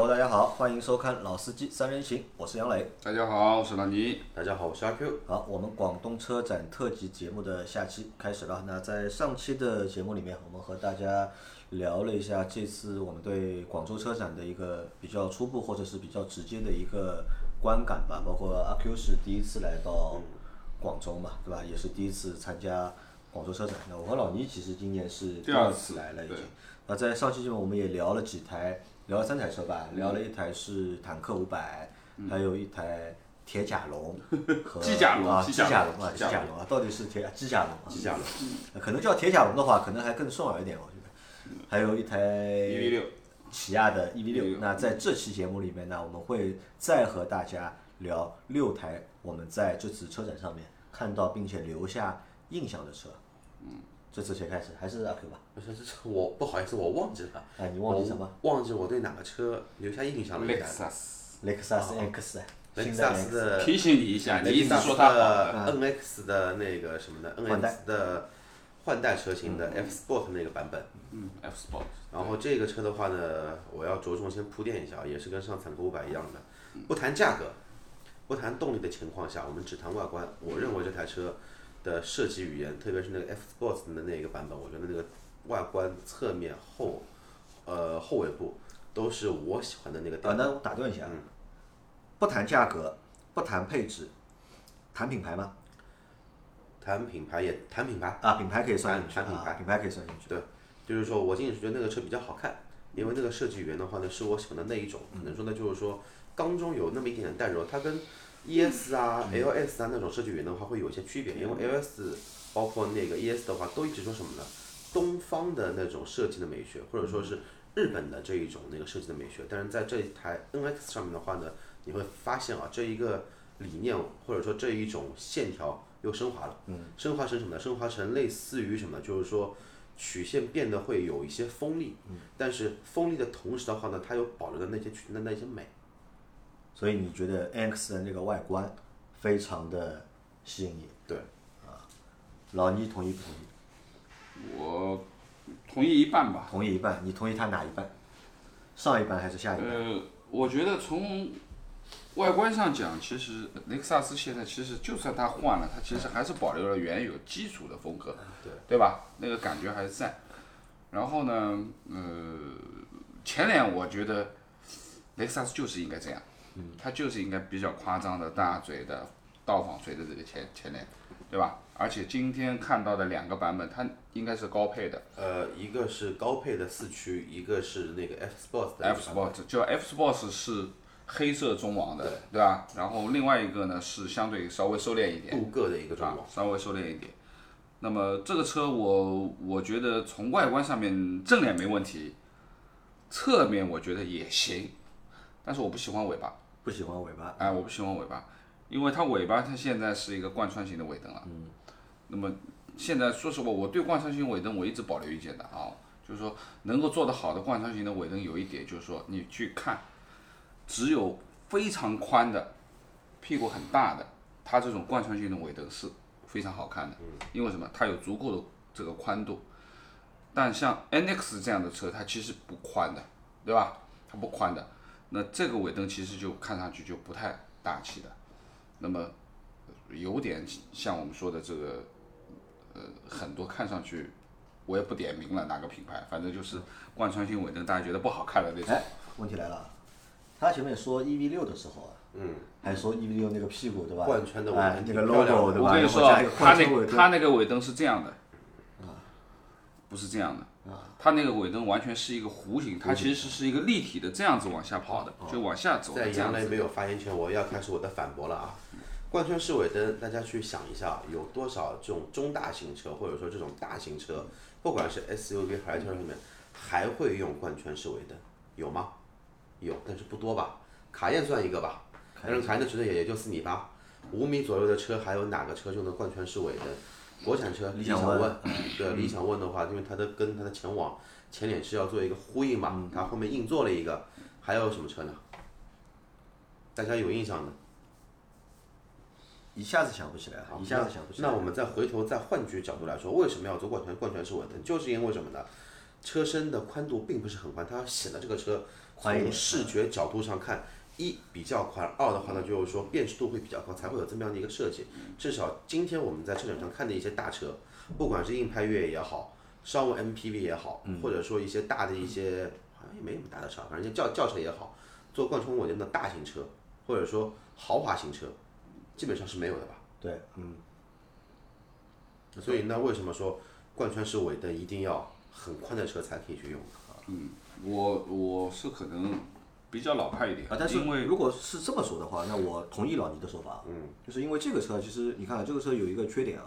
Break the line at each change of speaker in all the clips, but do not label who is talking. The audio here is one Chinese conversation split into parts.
Hello，大家好，欢迎收看老司机三人行，我是杨磊。
大家好，我是老倪。
大家好，我是阿 Q。
好，我们广东车展特辑节目的下期开始了。那在上期的节目里面，我们和大家聊了一下这次我们对广州车展的一个比较初步或者是比较直接的一个观感吧。包括阿 Q 是第一次来到广州嘛，对吧？也是第一次参加广州车展。那我和老倪其实今年是第二次来了已经。那在上期节目我们也聊了几台。聊了三台车吧，聊了一台是坦克五百，还有一台铁甲龙和
机甲龙
啊，机甲
龙
啊，机甲龙啊，到底是铁机甲龙啊？
机甲龙，
可能叫铁甲龙的话，可能还更顺耳一点，我觉得。还有一台
EV 六，
起亚的 EV 六。那在这期节目里面呢，我们会再和大家聊六台我们在这次车展上面看到并且留下印象的车。嗯。这次谁开始？还是阿 Q 吧？
不是，这是我不好意思，我忘记了。
哎，你忘记什么？
忘记我对哪个车留下印象了？
雷克萨斯，
雷克萨斯 X，
雷克萨斯的。
提醒你一下，你一直说
它 NX 的那个什么的，NX 的换代车型的 F Sport 那个版本。
嗯，F Sport。
然后这个车的话呢，我要着重先铺垫一下，也是跟上坦克五百一样的，不谈价格，不谈动力的情况下，我们只谈外观。我认为这台车。的设计语言，特别是那个 F Sports 的那个版本，我觉得那个外观、侧面、后，呃后尾部都是我喜欢的那个。
啊，那我打断一下，嗯不谈价格，不谈配置，谈品牌吗？
谈品牌也谈品牌
啊，品牌可以算
谈品牌，
品牌可以算进去。
对，就是说我仅仅是觉得那个车比较好看，因为那个设计语言的话呢，是我喜欢的那一种。可能说呢，就是说刚中有那么一点点带柔，它跟。E.S. 啊，L.S. 啊那种设计语言的话会有一些区别，因为 L.S. 包括那个 E.S. 的话都一直说什么呢？东方的那种设计的美学，或者说是日本的这一种那个设计的美学。但是在这一台 N.X. 上面的话呢，你会发现啊，这一个理念或者说这一种线条又升华了。嗯。升华成什么呢？升华成类似于什么？就是说曲线变得会有一些锋利。嗯。但是锋利的同时的话呢，它又保留了那些曲的那些美。
所以你觉得 NX 的那个外观非常的吸引你？
对，
啊，老倪同意不同意？
我同意一半吧。
同意一半，你同意他哪一半？上一半还是下一半？
呃，我觉得从外观上讲，其实雷克萨斯现在其实就算它换了，它其实还是保留了原有基础的风格，
对
对吧？那个感觉还是在。然后呢，呃，前脸我觉得雷克萨斯就是应该这样。它就是应该比较夸张的大嘴的倒纺锤的这个前前脸，对吧？而且今天看到的两个版本，它应该是高配的。
呃，一个是高配的四驱，一个是那个 F Sport 的。
F Sport 就 F Sport 是黑色中网的，对吧？然后另外一个呢是相对稍微收敛一点，
镀铬的一个中网，
稍微收敛一点。那么这个车我我觉得从外观上面正脸没问题，侧面我觉得也行，但是我不喜欢尾巴。
不喜欢尾巴，
哎，我不喜欢尾巴，因为它尾巴它现在是一个贯穿型的尾灯了。嗯。那么现在说实话，我对贯穿型尾灯我一直保留意见的啊，就是说能够做得好的贯穿型的尾灯有一点就是说你去看，只有非常宽的，屁股很大的，它这种贯穿型的尾灯是非常好看的。嗯。因为什么？它有足够的这个宽度。但像 NX 这样的车，它其实不宽的，对吧？它不宽的。那这个尾灯其实就看上去就不太大气的，那么有点像我们说的这个，呃，很多看上去我也不点名了哪个品牌，反正就是贯穿性尾灯，大家觉得不好看的那种。
哎，问题来了，他前面说 EV 六的时候啊，
嗯，
还说 EV 六那个屁股对吧？
贯穿的尾灯，
那个 logo 对吧？
我跟你说，他那他那个尾灯是这样的，啊，不是这样的。它那个尾灯完全是一个弧形，它其实是一个立体的，这样子往下跑的，就往下走。
在杨雷没有发言权，我要开始我的反驳了啊！贯穿式尾灯，大家去想一下，有多少这种中大型车，或者说这种大型车，不管是 SUV 还是车里面，还会用贯穿式尾灯？有吗？有，但是不多吧？卡宴算一个吧，但是卡宴的尺寸也也就四米八，五米左右的车，还有哪个车用的贯穿式尾灯？国产车理想 ONE，对理想 ONE 的话，因为它的跟它的前网前脸是要做一个呼应嘛，它后面硬做了一个。还有什么车呢？大家有印象的？
一下子想不起来，一下子想不起来。
那我们再回头再换句角度来说，为什么要做贯穿贯穿式尾灯？就是因为什么呢？车身的宽度并不是很宽，它显得这个车从视觉角度上看，一比较宽，二的话呢就是说辨识度会比较高，才会有这么样的一个设计。至少今天我们在车展上看的一些大车，不管是硬派越野也好，商务 MPV 也好，或者说一些大的一些好像也没什么大的车，反正轿轿车也好，做贯穿尾灯的大型车，或者说豪华型车，基本上是没有的吧。
对，嗯，
所以那为什么说贯穿式尾灯一定要很宽的车才可以去用？
嗯我我是可能比较老派一点，
啊，但是
因为
如果是这么说的话，那我同意老倪的说法，嗯，就是因为这个车其实你看这个车有一个缺点啊，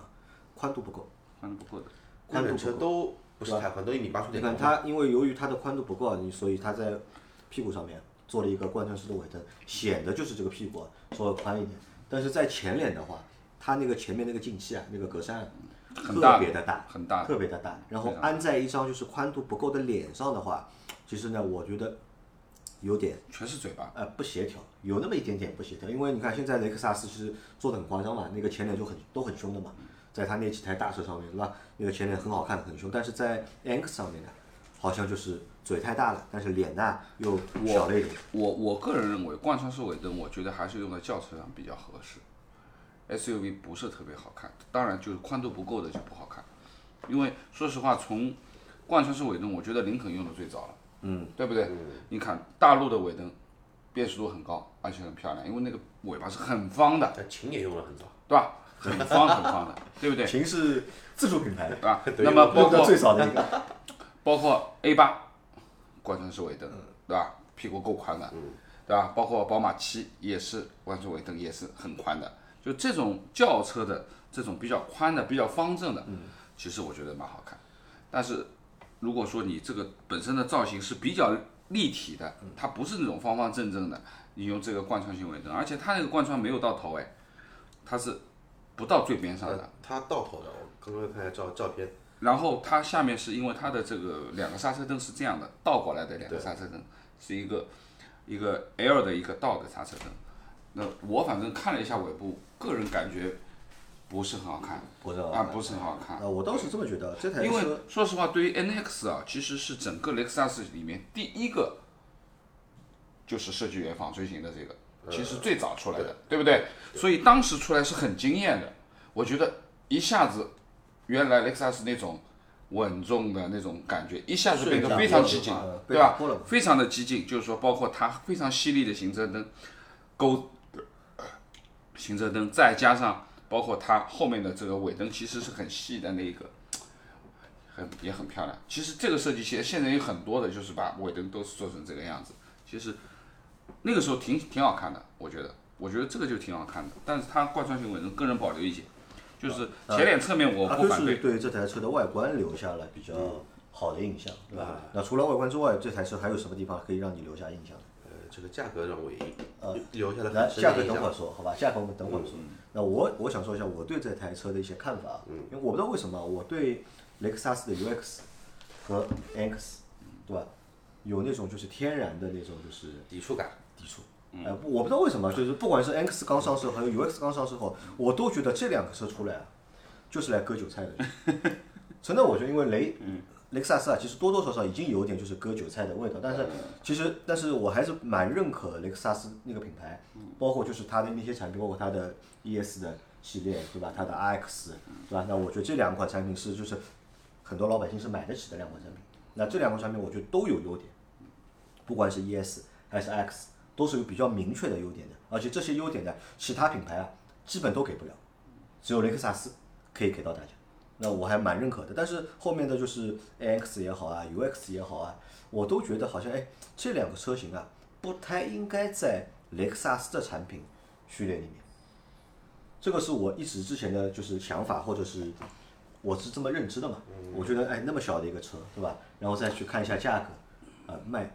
宽度不够。
宽度不够的。
宽度车都不是太宽，都一米八出
你看。它因为由于它的宽度不够啊，你所以它在屁股上面做了一个贯穿式的尾灯，显得就是这个屁股啊稍微宽一点。但是在前脸的话，它那个前面那个进气啊，那个格栅啊特
很大
别的大，
很大
特别的大。然后安在一张就是宽度不够的脸上的话，其实呢，我觉得有点
全是嘴巴，
呃不协调，有那么一点点不协调。因为你看现在雷克萨斯其实做的很夸张嘛，那个前脸就很都很凶的嘛，在他那几台大车上面，对吧？那个前脸很好看，很凶，但是在 X 上面呢，好像就是嘴太大了，但是脸呢又小了一点。
我我个人认为贯穿式尾灯，我觉得还是用在轿车上比较合适，SUV 不是特别好看，当然就是宽度不够的就不好看，因为说实话，从贯穿式尾灯，我觉得林肯用的最早了，嗯，对不对？你看大陆的尾灯，辨识度很高，而且很漂亮，因为那个尾巴是很方的，
呃秦也用了很早，
对吧？很方很方的，对不对？
秦是自主品牌的，
对吧？那么包括
最少的一个。
包括 A 八贯穿式尾灯，对吧？屁股够宽的，对吧？包括宝马七也是贯穿尾灯，也是很宽的。就这种轿车的这种比较宽的、比较方正的，其实我觉得蛮好看。但是如果说你这个本身的造型是比较立体的，它不是那种方方正正的，你用这个贯穿性尾灯，而且它那个贯穿没有到头哎，它是不到最边上的。
呃，它到头的，我刚刚看一下照照片，
然后它下面是因为它的这个两个刹车灯是这样的，倒过来的两个刹车灯，是一个一个 L 的一个倒的刹车灯。那我反正看了一下尾部，个人感觉不是很好看，
不是很好
啊，
看
不是很好看。
啊，我倒是这么觉得，这台
因为说实话，对于 NX 啊，其实是整个雷克萨斯里面第一个就是设计原纺锥型的这个，其实最早出来的，对不对？所以当时出来是很惊艳的。我觉得一下子，原来雷克萨斯那种稳重的那种感觉，一下子变得非常激进
呃，
对吧？非常的激进，就是说，包括它非常犀利的行车灯，勾行车灯，再加上包括它后面的这个尾灯，其实是很细的那个，很也很漂亮。其实这个设计现现在有很多的，就是把尾灯都是做成这个样子。其实那个时候挺挺好看的，我觉得，我觉得这个就挺好看的。但是它贯穿性尾灯，个人保留意见，就是前脸侧面我不反对。
对这台车的外观留下了比较好的印象，对吧？那除了外观之外，这台车还有什么地方可以让你留下印象？
呃，这个价格让我呃留下了
来，
很深
价格。等会儿说，好吧？价格我们等会儿说。那我我想说一下我对这台车的一些看法，因为我不知道为什么我对雷克萨斯的 UX 和 NX，对吧？有那种就是天然的那种就是
抵触感，
抵触。呃，不我不知道为什么，就是不管是 X 刚上市还有 UX 刚上市后，我都觉得这两个车出来啊，就是来割韭菜的。真的，我觉得因为雷，雷克萨斯啊，其实多多少少已经有点就是割韭菜的味道，但是其实，但是我还是蛮认可雷克萨斯那个品牌，包括就是它的那些产品，包括它的 ES 的系列，对吧？它的 RX，对吧？那我觉得这两款产品是就是很多老百姓是买得起的两款产品。那这两款产品我觉得都有优点，不管是 ES 还是 X，都是有比较明确的优点的，而且这些优点呢，其他品牌啊基本都给不了，只有雷克萨斯可以给到大家。那我还蛮认可的，但是后面的就是 AX 也好啊，UX 也好啊，我都觉得好像哎，这两个车型啊，不太应该在雷克萨斯的产品序列里面。这个是我一直之前的就是想法，或者是我是这么认知的嘛。我觉得哎，那么小的一个车，对吧？然后再去看一下价格，啊、卖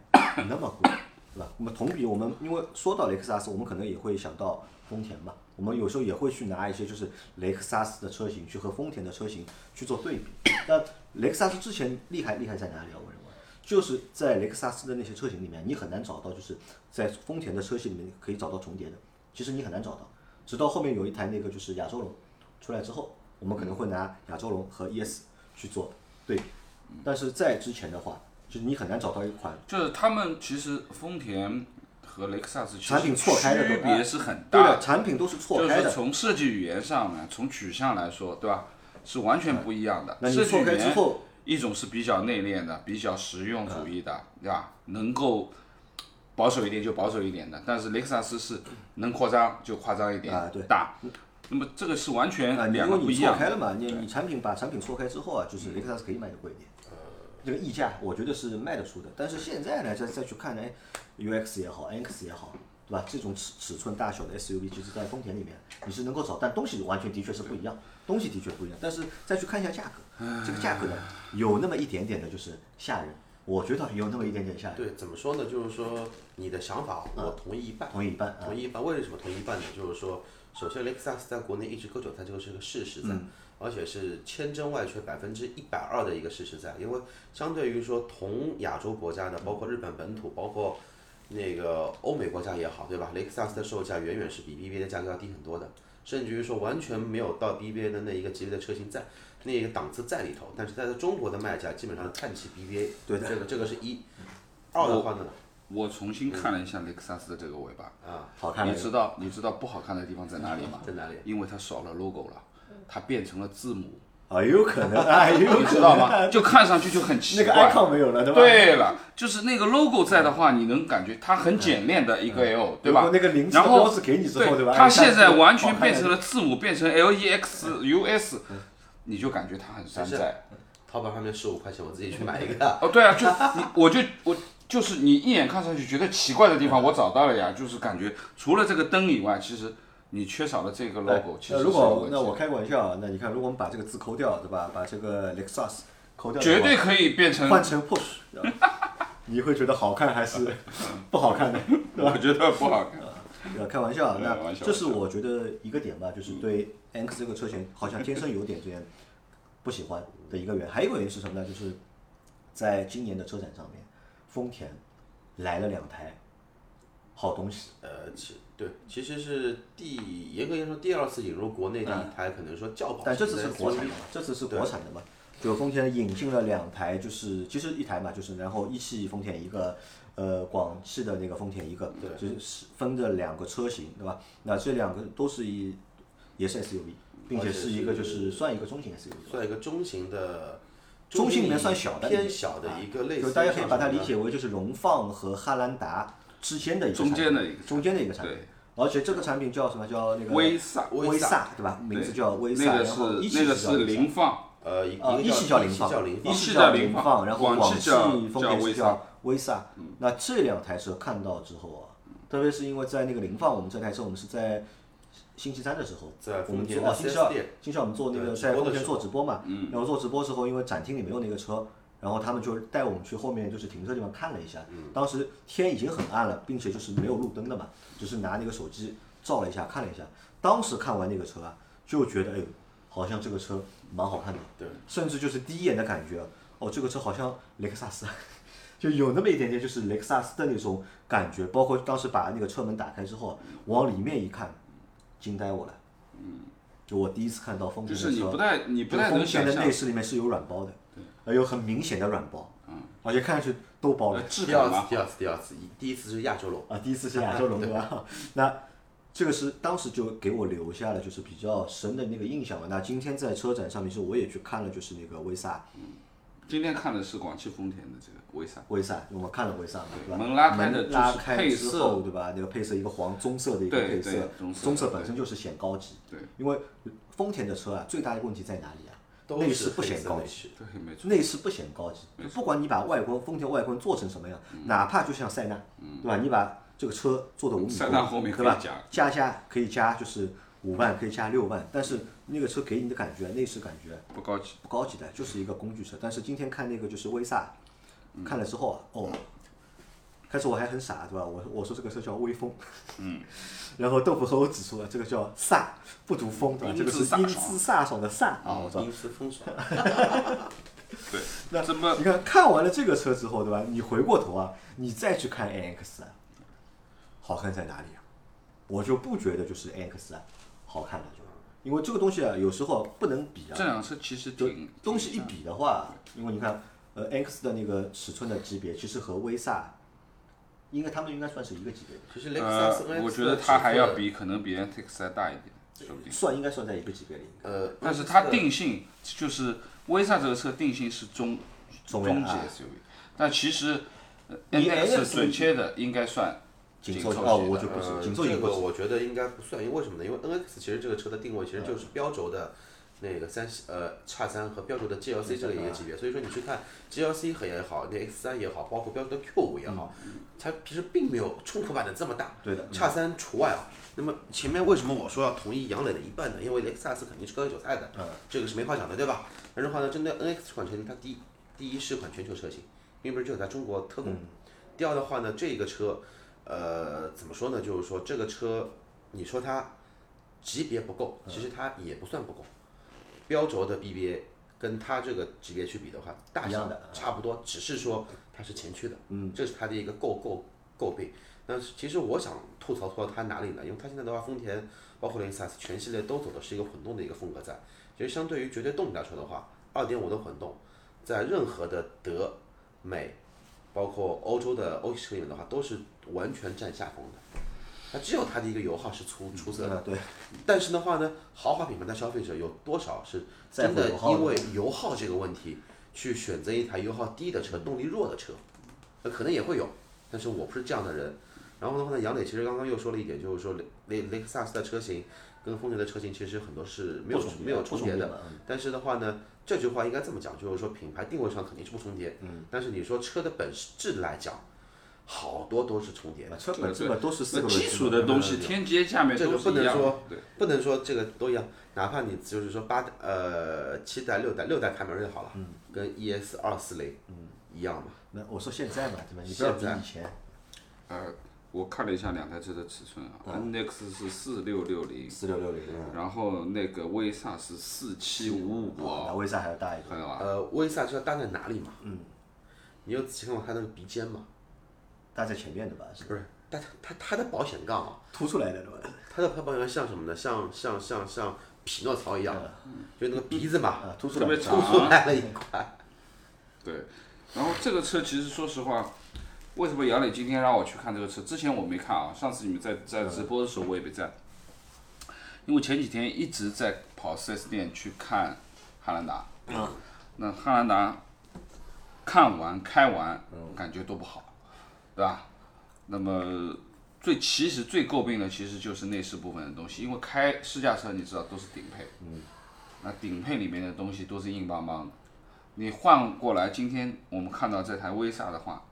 那么贵，对吧？那么同比我们因为说到雷克萨斯，我们可能也会想到丰田嘛。我们有时候也会去拿一些就是雷克萨斯的车型去和丰田的车型去做对比。那雷克萨斯之前厉害厉害在哪里啊？我认为就是在雷克萨斯的那些车型里面，你很难找到就是在丰田的车型里面可以找到重叠的，其实你很难找到。直到后面有一台那个就是亚洲龙出来之后，我们可能会拿亚洲龙和 ES 去做对比。但是在之前的话，就是你很难找到一款
就是他们其实丰田和雷克萨斯
产品错开
区别是很
对的，
大的，
产品都是错
就是
开的。
从设计语言上呢，从取向来说，对吧？是完全不一样的。
那你
设计语
错开之
言
后，
一种是比较内敛的，比较实用主义的，对吧？能够保守一点就保守一点的，但是雷克萨斯是能扩张就夸张一点，
啊对
大。那么这个是完全两个不一样的。
错开了嘛，你你产品把产品错开之后啊，就是雷克萨斯可以卖的贵一点，这个溢价我觉得是卖得出的。但是现在呢，再再去看呢哎，UX 也好，NX 也好，对吧？这种尺尺寸大小的 SUV，其实在丰田里面你是能够找，但东西完全的确是不一样，东西的确不一样。但是再去看一下价格，这个价格呢，有那么一点点的就是吓人，我觉得有那么一点点吓人。
对，怎么说呢？就是说你的想法我同意一半，
同意一半啊
同意一半。为什么同意一半呢？就是说，首先雷克萨斯在国内一直割韭菜，这个是个事实在，
嗯
而且是千真万确、百分之一百二的一个事实在。因为相对于说同亚洲国家的，包括日本本土，包括那个欧美国家也好，对吧？雷克萨斯的售价远远是比 BBA 的价格要低很多的，甚至于说完全没有到 BBA 的那一个级别的车型在那一个档次在里头。但是在中国的卖家基本上看起 BBA，
对的
这个这个是一。二的话呢，
我重新看了一下雷克萨斯的这个尾巴，
啊，
好看
你知道你知道不好看的地方在哪里吗？
在哪里？
因为它少了 logo 了，它变成了字母，
啊，有可能，哎，有可能，
你知道吗？就看上去就很奇
那个
怪。
icon 没有了，对吧？
对了，就是那个 logo 在的话，你能感觉它很简练的一个 L，对吧？
那个零
后
标志给你之后，对吧？
它
哎
现在完全变成了字母，变成 L E X U S，你就感觉它很山寨。
淘宝上面十五块钱，我自己去买一个。
哦，对啊，就你，我就我就是你一眼看上去觉得奇怪的地方，我找到了呀，就是感觉除了这个灯以外，其实你缺少了这个 logo，其实
如。果那我开个玩笑啊，那你看，如果我们把这个字抠掉，对吧？把这个 Lexus 抠掉，
绝对可以变成，
换成 Push，你会觉得好看还是 不好看的？
我觉得不好看。
呃，开玩笑啊，那
玩笑
这是我觉得一个点吧，就是对 NX 这个车型好像天生有点这样不喜欢的一个原因。还有一个原因是什么呢？就是在今年的车展上面，丰田来了两台好东西。
呃，其对，其实是第严格来说第二次引入国内的一台，可能说轿跑
但这次是国产的嘛，这次是国产的嘛，就丰田引进了两台，就是其实一台嘛，就是然后一汽丰田一个，呃，广汽的那个丰田一个，
对
就是分着两个车型，对吧？那这两个都是一也是 SUV，并且是一个就是算一个中型 SUV，
算一个中型的，
中型里面算小的，
偏小的一个类似于
就大家可以把它理解为就是荣放和汉兰达之间的一个
中
产品
间的一个
中间的一个产品，而且这个产品叫什么叫那个
威萨
威萨对吧？名字叫威萨，
那个
然后一汽
是凌放，
呃，一
汽叫
一
凌放，
叫凌放，
一汽
叫
凌
凌放。
然后
广汽
丰田是叫威萨。那这两台车看到之后啊，特别是因为在那个凌放，我们这台车我们是在星期三的时候，
在
我们做哦，星期二，星期二我们做那个在丰田做直播嘛，然后做直播之后，因为展厅里没有那个车，然后他们就带我们去后面就是停车地方看了一下，当时天已经很暗了，并且就是没有路灯的嘛，只是拿那个手机照了一下，看了一下，当时看完那个车啊，就觉得哎呦，好像这个车蛮好看的，
对，
甚至就是第一眼的感觉，哦，这个车好像雷克萨斯，就有那么一点点就是雷克萨斯的那种感觉，包括当时把那个车门打开之后，往里面一看，惊呆我了。嗯，就我第一次看到丰田的车，
就是你不太你不
就
太能想象。
的内饰里面是有软包的，呃，有很明显的软包，嗯，而且看上去都包了
第二次第二次，第二次，一第一次是亚洲龙，
啊，第一次是 亚洲龙对吧？那这个是当时就给我留下了就是比较深的那个印象嘛。那今天在车展上面，其实我也去看了，就是那个威萨，
今天看的是广汽丰田的这个威萨，
威萨，我们看了威萨嘛，对吧？
门拉开的
拉
就是
开之
配色
后，对吧？那个配色一个黄棕色的一个配色，
棕色
本身就是显高级。
对，
因为丰田的车啊，最大的问题在哪里内饰不显高级。
内饰，
对，没错，
内饰不显高级，不管你把外观丰田外观做成什么样，哪怕就像塞纳，对吧？你把这个车做的五米
塞纳后面
多，对吧
加？
加加可以加就是五万，可以加六万，但是那个车给你的感觉，内饰感觉
不高级。
不高级的，就是一个工具车。但是今天看那个就是威萨，看了之后啊，哦，开始我还很傻，对吧？我我说这个车叫威风，嗯，然后豆腐和我指出了这个叫飒，不读风，对吧？这个是英
英
姿飒爽的飒啊，我操！
英姿风爽，
对，
那
怎么
你看看完了这个车之后，对吧？你回过头啊，你再去看 AX 啊，好看在哪里啊？我就不觉得就是 AX 啊好看了，就因为这个东西啊，有时候不能比啊。
这辆车其实挺
东西一比的话，因为你看，呃 X 的那个尺寸的级别，其实和威萨，应该他们应该算是一个级别的，
其实雷克萨斯
呃，我觉得它还要比可能比 NTX 还大一点，说不定。
算应该算在一个级别里。
呃，
但是它定性就是威萨这个车定性是中中级
中量啊
SUV，但其实呃
以
NX
NX
准确的应该算
紧
凑
哦，我就不是
呃，
紧凑型不是。
这个我觉得应该不算，因为为什么呢？因为 NX 其实这个车的定位其实就是标轴的那个三呃叉三和标轴的 GLC 这个一个级别，所以说你去看 GLC 和也好，那 X 三也好，包括标准的 Q 五也好，它其实并没有冲突版的这么大，
对的
叉三除外啊。那么前面为什么我说要同意杨磊的一半呢？因为雷克萨斯肯定是割韭菜的，这个是没话讲的，对吧？但是的话呢，针对 NX 这款车型，它第一第一是款全球车型，并不是只有在中国特供。第二的话呢，这个车，呃，怎么说呢？就是说这个车，你说它级别不够，其实它也不算不够。标轴的 BBA 跟它这个级别去比的话，大小
的
差不多，只是说它是前驱的，嗯，这是它的一个诟诟诟病。但是其实我想吐槽吐槽它哪里呢？因为它现在的话，丰田包括雷克萨斯全系列都走的是一个混动的一个风格在。其实相对于绝对动力来说的话，二点五的混动，在任何的德美，包括欧洲的欧系车里面的话，都是完全占下风的。它只有它的一个油耗是出出色的，
呃，对，
但是的话呢，豪华品牌的消费者有多少是真的因为油耗这个问题去选择一台油耗低的车、动力弱的车？那可能也会有，但是我不是这样的人。然后的话呢，杨磊其实刚刚又说了一点，就是说雷雷雷克萨斯的车型跟丰田的车型其实很多是没有没有重叠的。但是的话呢，这句话应该这么讲，就是说品牌定位上肯定是不重叠。嗯。但是你说车的本质来讲，好多都是重叠的。
车本基本都是四个轮
那基础的东西，天阶下面
这个
都是一样的
不能说。
对，
不能说这个都一样，哪怕你就是说八代呃七代六代六代凯美瑞好了，跟 ES 二四零一样嘛。
那我说现在嘛，对吧？你不要比
现在
以前。
呃，我看了一下两台车的尺寸啊，NX 是四六六零，
四六六零，
然后那个威萨是四七五五
那
啊，
威萨还要大一点。
看到吧？
呃，威萨知道搭在哪里嘛？嗯。你有仔细看过它那个鼻尖吗？
搭在前面的吧？是
不是，但它它它的保险杠啊，
凸出来的对吧？
它的它保险杠像什么呢？像像像像匹诺曹一样的，就那个鼻子嘛，
啊，凸出
特别
来的。
凸出来了一块。
对，然后这个车其实说实话，为什么杨磊今天让我去看这个车？之前我没看啊，上次你们在在直播的时候我也没在，因为前几天一直在跑 4S 店去看汉兰达，那汉兰达看完开完感觉都不好，对吧？那么最其实最诟病的其实就是内饰部分的东西，因为开试驾车你知道都是顶配，嗯那顶配里面的东西都是硬邦邦的。你换过来，今天我们看到这台威萨的话，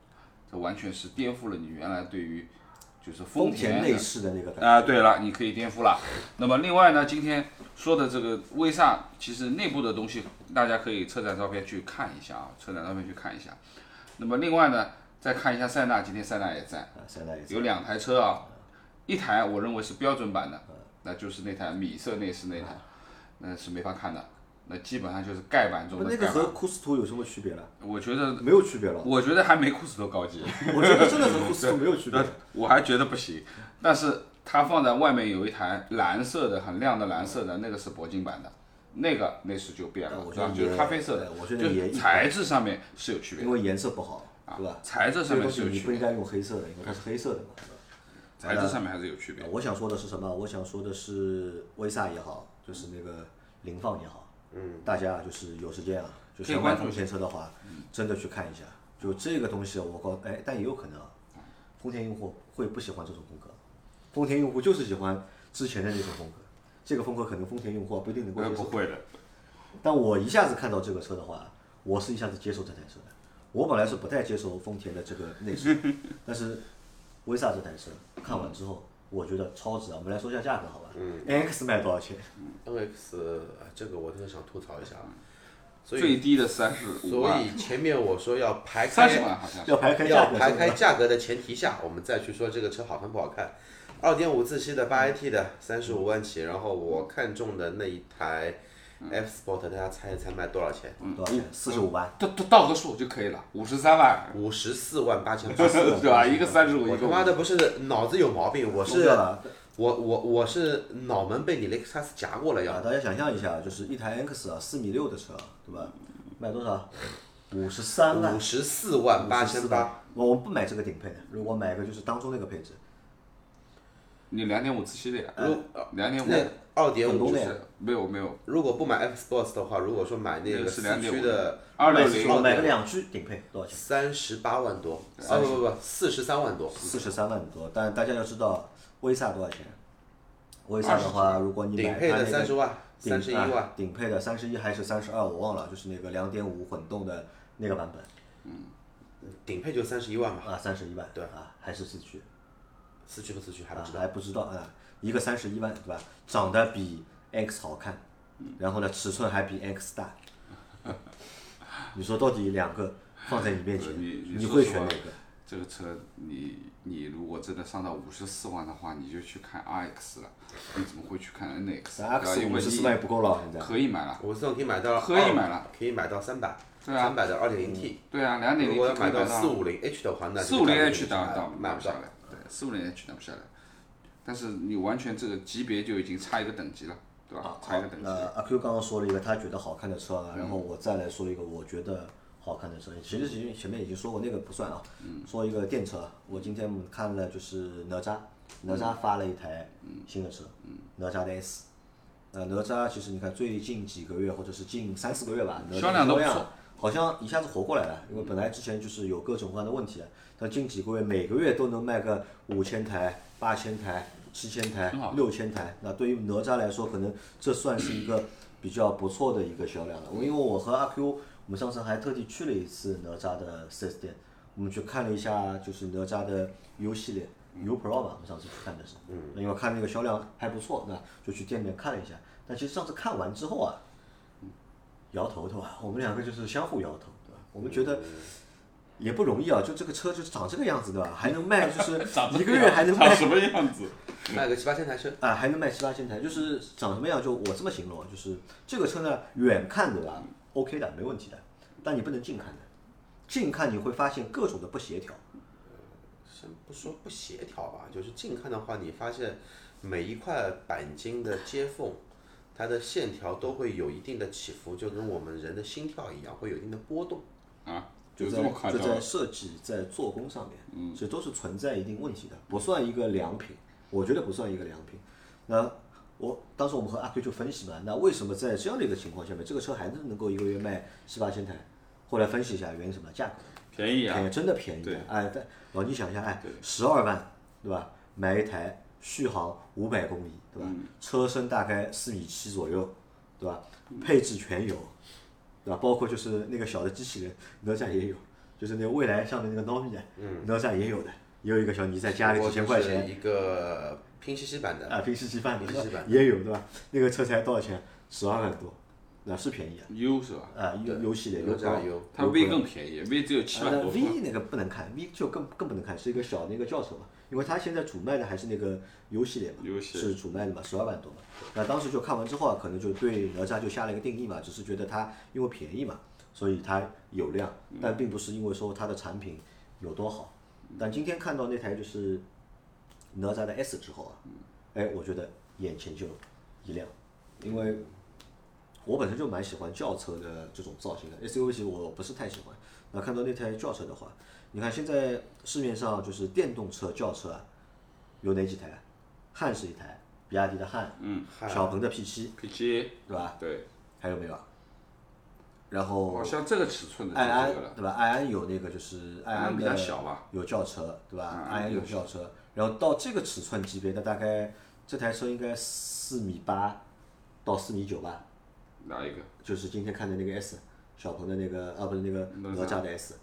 这完全是颠覆了你原来对于就是丰
丰田
的
内饰的那个。
啊、对了，你可以颠覆了。那么另外呢，今天说的这个威萨，其实内部的东西大家可以车展照片去看一下啊，车展照片去看一下。那么另外呢，再看一下塞纳，今天塞纳也在，
啊，现在也在
有两台车啊，一台我认为是标准版的，那就是那台米色内饰那台，那是没法看的，那基本上就是盖板中的盖板。
个和库斯图有什么区别了？
我觉得，
没有区别了。
我觉得还没库斯图高级。
我觉得真的和库斯图没有区别。
我还觉得不行，但是它放在外面有一台蓝色的很亮的蓝色的，那个是铂金版的，那个内饰就变了，
我？觉得
就是咖啡色的，
我觉得
就材质上面是有区别的，
因为颜色不好，对吧？
材质上面是
你不应该用黑色的，因为它是黑色的嘛。对吧
材质上面还是有区别。
我想说的是什么？我想说的是威萨也好，就是那个凌放也好，嗯，大家就是有时间啊，就
可以
想买丰田车的话，真的去看一下。就这个东西，我告哎，但也有可能啊，丰田用户会不喜欢这种风格，丰田用户就是喜欢之前的那种风格，这个风格可能丰田用户不一定能够接受。
呃不会的，
但我一下子看到这个车的话，我是一下子接受这台车的。我本来是不太接受丰田的这个内饰，但是威萨这台车看完之后，我觉得超值啊！我们来说一下价格，好吧？嗯，NX 卖多少钱
？NX 啊这个我真的想吐槽一下，啊所以
最低的三十五
所，以前面我说要排
三十
开。
要排开，
要排开价格的前提下，我们再去说这个车好看不好看。二点五自吸的八 AT 的三十五万起，然后我看中的那一台 F Sport，大家猜一猜卖多少钱？
多少钱？四十五万。
倒倒倒个数就可以了，五十三万，
五十四万八千八。
对吧？一个三十五，
我
一个50
他妈的不是脑子有毛病，我是我我我是脑门被你雷克萨斯夹过了
啊！
要。
大家想象一下，就是一台啊，四米六的车，对吧？卖多少？五十三万
五，十四万八千八，
我我不买这个顶配的，如果买个就是当中那个配置，
你两点五自吸的呀？
如
两点五
那二点五
的
没有没有。
如果不买 X Box 的话，如果说买那
那个
四驱的
二六
我
零
买个两驱顶配多少钱？
三十八万多，啊不不不，四十三万多，
四十三万多，但大家要知道威萨多少钱？威萨的话，如果你买
顶配的
它那个
三十万，
顶
三十一
啊
万，
顶配的三十一还是三十二，我忘了，就是那个两点五混动的那个版本。
顶配就三十一万嘛，
啊，三十一万，
对。
啊，还是四驱，
四驱不四驱还不
啊
知道。
还不知道啊，一个三十一万对吧？长得比 X 好看，然后呢尺寸还比 X 大，你说到底两个放在你面前，
你你
会选哪个？
这个车你你如果真的上到五十四万的话，你就去看 RX 了，你怎么会去看 NX？对吧
X
因为
五十四万也不够了，现在。
可以买了，
五十四万可以买到，
可以买了，
可以买到三百，
啊
三百的二点零 T。
对啊，两点零
如果要
T
买到
到
四五零 H 的话，那
四五零 H
就
当当
买不
下来，对，四五零 H 拿不下来，但是你完全这个级别就已经差一个等级了，对吧？差一个等级。
那阿 Q 刚刚说了一个他觉得好看的车啊，然后我再来说一个我觉得好看的车。其实其实前面已经说过那个不算啊，说一个电车。我今天看了就是哪吒，哪吒发了一台新的车，哪吒的 S。呃，哪吒其实你看最近几个月或者是近三四个月吧，哪吒
销量都不
销
错
好像一下子活过来了，因为本来之前就是有各种各样的问题，但近几个月每个月都能卖个五千台、八千台、七千台、六千台，那对于哪吒来说，可能这算是一个比较不错的一个销量了。因为我和阿 Q，我们上次还特地去了一次哪吒的 4S 店，我们去看了一下就是哪吒的 U 系列。U Pro 吧，我们上次去看的是，嗯，因为看那个销量还不错，那就去店里面看了一下。但其实上次看完之后啊，摇头对吧？我们两个就是相互摇头，对吧？我们觉得也不容易啊，就这个车就是长这个样子，对吧？还能卖，就是 一个月还能卖
长什么样子？
卖个七八千台车，
啊，还能卖七八千台，就是长什么样？就我这么形容啊，就是这个车呢，远看对吧？OK 的，没问题的，但你不能近看的，近看你会发现各种的不协调。
先不说不协调吧，就是近看的话，你发现每一块钣金的接缝，它的线条都会有一定的起伏，就跟我们人的心跳一样，会有一定的波动。
啊，
就在就在？设计在做工上面，其实都是存在一定问题的，不算一个良品，我觉得不算一个良品。那我当时我们和阿 Q 就分析嘛，那为什么在这样的一个情况下面，这个车还能能够一个月卖七八千台？后来分析一下原因什么？价格
便宜啊
便宜，，真的便宜。哎，但老你想一下，哎，十二万对吧？买一台续航五百公里对吧？车身大概四米七左右对吧？配置全有，对吧？包括就是那个小的机器人，哪吒也有，就是那个未来上的那个 Nomi 啊，哪吒也有的，也有一个小你再加个几千块钱
一个拼夕夕版的，
啊，拼夕夕版的
拼夕夕版
也有对吧？那个车才多少钱？十二万多，那是便宜啊。
U 是吧？
啊，，U U 系列
哪吒
优
优
它 V 更便宜，V 只有七万多
V 那个不能看，V 就更更不能看，是一个小的一个轿车嘛，因为它现在主卖的还是那个 U 系列嘛
U 系列
是主卖的嘛，十二万多嘛。那当时就看完之后啊，可能就对哪吒就下了一个定义嘛，只是觉得它因为便宜嘛，所以它有量，但并不是因为说它的产品有多好。但今天看到那台就是哪吒的 S 之后啊，哎，我觉得眼前就一亮，因为我本身就蛮喜欢轿车的这种造型的，SUV 其实我不是太喜欢。那看到那台轿车的话，你看现在市面上就是电动车轿车啊，有哪几台啊？汉是一台，比亚迪的汉，嗯，小鹏的
P7，，P7
对吧？
对，
还有没有啊？然后
好像这个尺寸的
爱安对吧？爱安有那个就是爱安
比较
的
小吧
有轿车对吧？
嗯
爱安有轿车，然后到这个尺寸级别的大概这台车应该四米八到四米九吧，
哪一个？
就是今天看的那个 S，小鹏的那个啊不是那个哪吒的 S，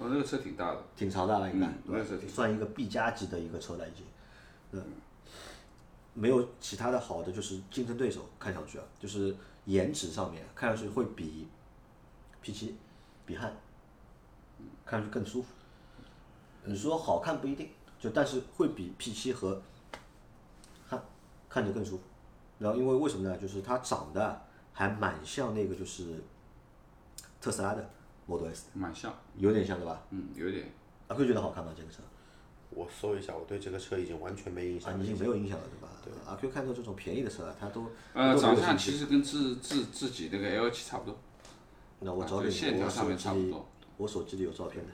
哦，那个车挺大的，
挺长的吧应该，算一个 B 加级的一个车了已经，嗯，没有其他的好的就是竞争对手，看上去啊，就是颜值上面看上去会比 P7 比汉看上去更舒服。你说好看不一定，就但是会比 P7 和汉看着更舒服。然后因为为什么呢？就是它长得还蛮像那个就是特斯拉的 Model S，
蛮像，
有点像对吧？
嗯，有点。
阿 Q 觉得好看吗？这个车
我搜一下，我对这个车已经完全没印
啊，
象了。
你已经没有印象了对吧？对。阿 Q 看到这种便宜的车啊，他都
呃，
都没有
长相其实跟自自自己那个 L 七差不多，
那我
啊
找给你，
线条
我手
上面差不
机
多
我手机里有照片的，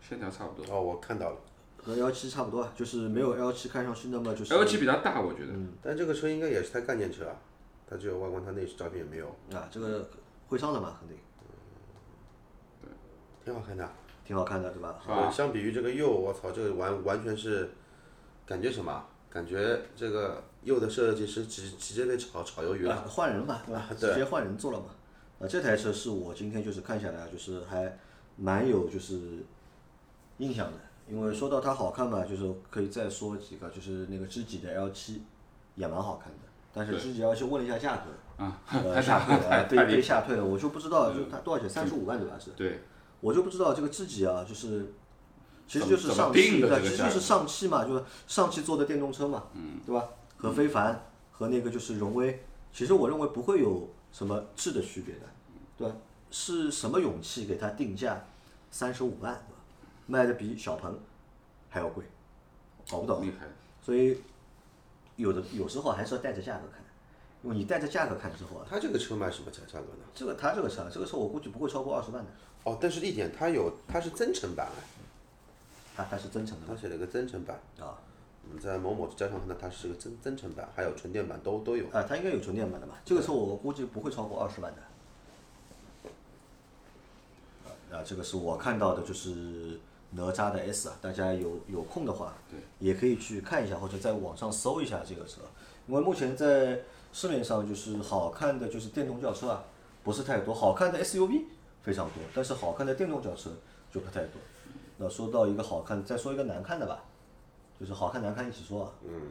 线条差不多。
哦，我看到了，
和 L 七差不多啊，就是没有 L 七看上去那么就是
L 七比它大，我觉得。
嗯但这个车应该也是台概念车啊，它只有外观，它内饰照片也没有，
啊，这个会上的嘛，肯定
挺好看的。
挺好看的，对吧？
对，相比于这个右，我操，这个完完全是感觉什么？感觉这个右的设计师直直接被炒炒鱿鱼了。
啊，换人嘛，对吧？直接换人做了嘛。啊，这台车是我今天就是看下来，就是还蛮有就是印象的。因为说到它好看嘛，就是可以再说几个，就是那个知己的 L 七也蛮好看的。但是知己 L 七问了一下价格，
啊，
呃，下退了，
太
啊被吓退了，我就不知道，就它多少钱？三十五万对吧？是。
对，
我就不知道这个自己啊，就是其实就是上汽，
的
其实就是上汽嘛，就是上汽做的电动车嘛，嗯，对吧？和非凡和那个就是荣威，其实我认为不会有什么质的区别的，对吧？是什么勇气给它定价三十五万？卖的比小鹏还要贵，搞不懂。
厉害。
所以有的有时候还是要带着价格看，因为你带着价格看之后啊，
它这个车卖什么价价格呢？
这个它这个车，这个车我估计不会超过二十万的，
哦，但是一点，它有它是增程版啊，
它它是增程的
它写了个增程版。
啊。
我们在某某家上看到它是个增增程版，还有纯电版都都有。
啊，它应该有纯电版的吧？这个车我估计不会超过二十万的。啊，这个是我看到的，就是哪吒的 S 啊，大家有有空的话，
对，
也可以去看一下，或者在网上搜一下这个车。因为目前在市面上就是好看的就是电动轿车啊，不是太多，好看的 SUV 非常多，但是好看的电动轿车就不太多。那说到一个好看，再说一个难看的吧，就是好看难看一起说啊。嗯。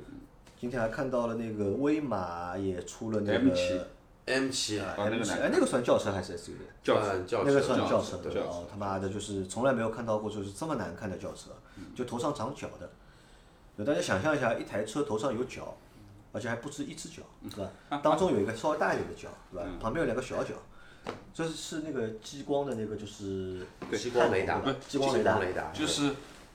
今天还看到了那个威马也出了那个
M7
M 七
啊
啊那个
M7 哎，那个算轿车还是 SUV？
轿
车轿
那个算轿车？哦，他妈的，就是从来没有看到过就是这么难看的轿车，就头上长角的。就大家想象一下，一台车头上有角，而且还不止一只脚，是吧？当中有一个稍微大一点的脚，对吧？旁边有两个小脚，这是那个激光的那个就是
激光雷达
探头的激光雷达
雷达
就是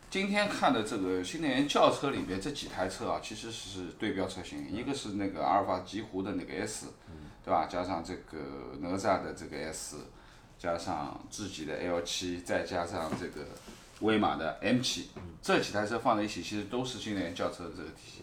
今天看的这个新能源轿车里边这几台车啊，其实是对标车型，一个是那个阿尔法极狐的那个 S，对吧？加上这个哪吒的这个 S，加上自己的 L 七再加上这个威马的 M 七这几台车放在一起，其实都是新能源轿车的这个体系。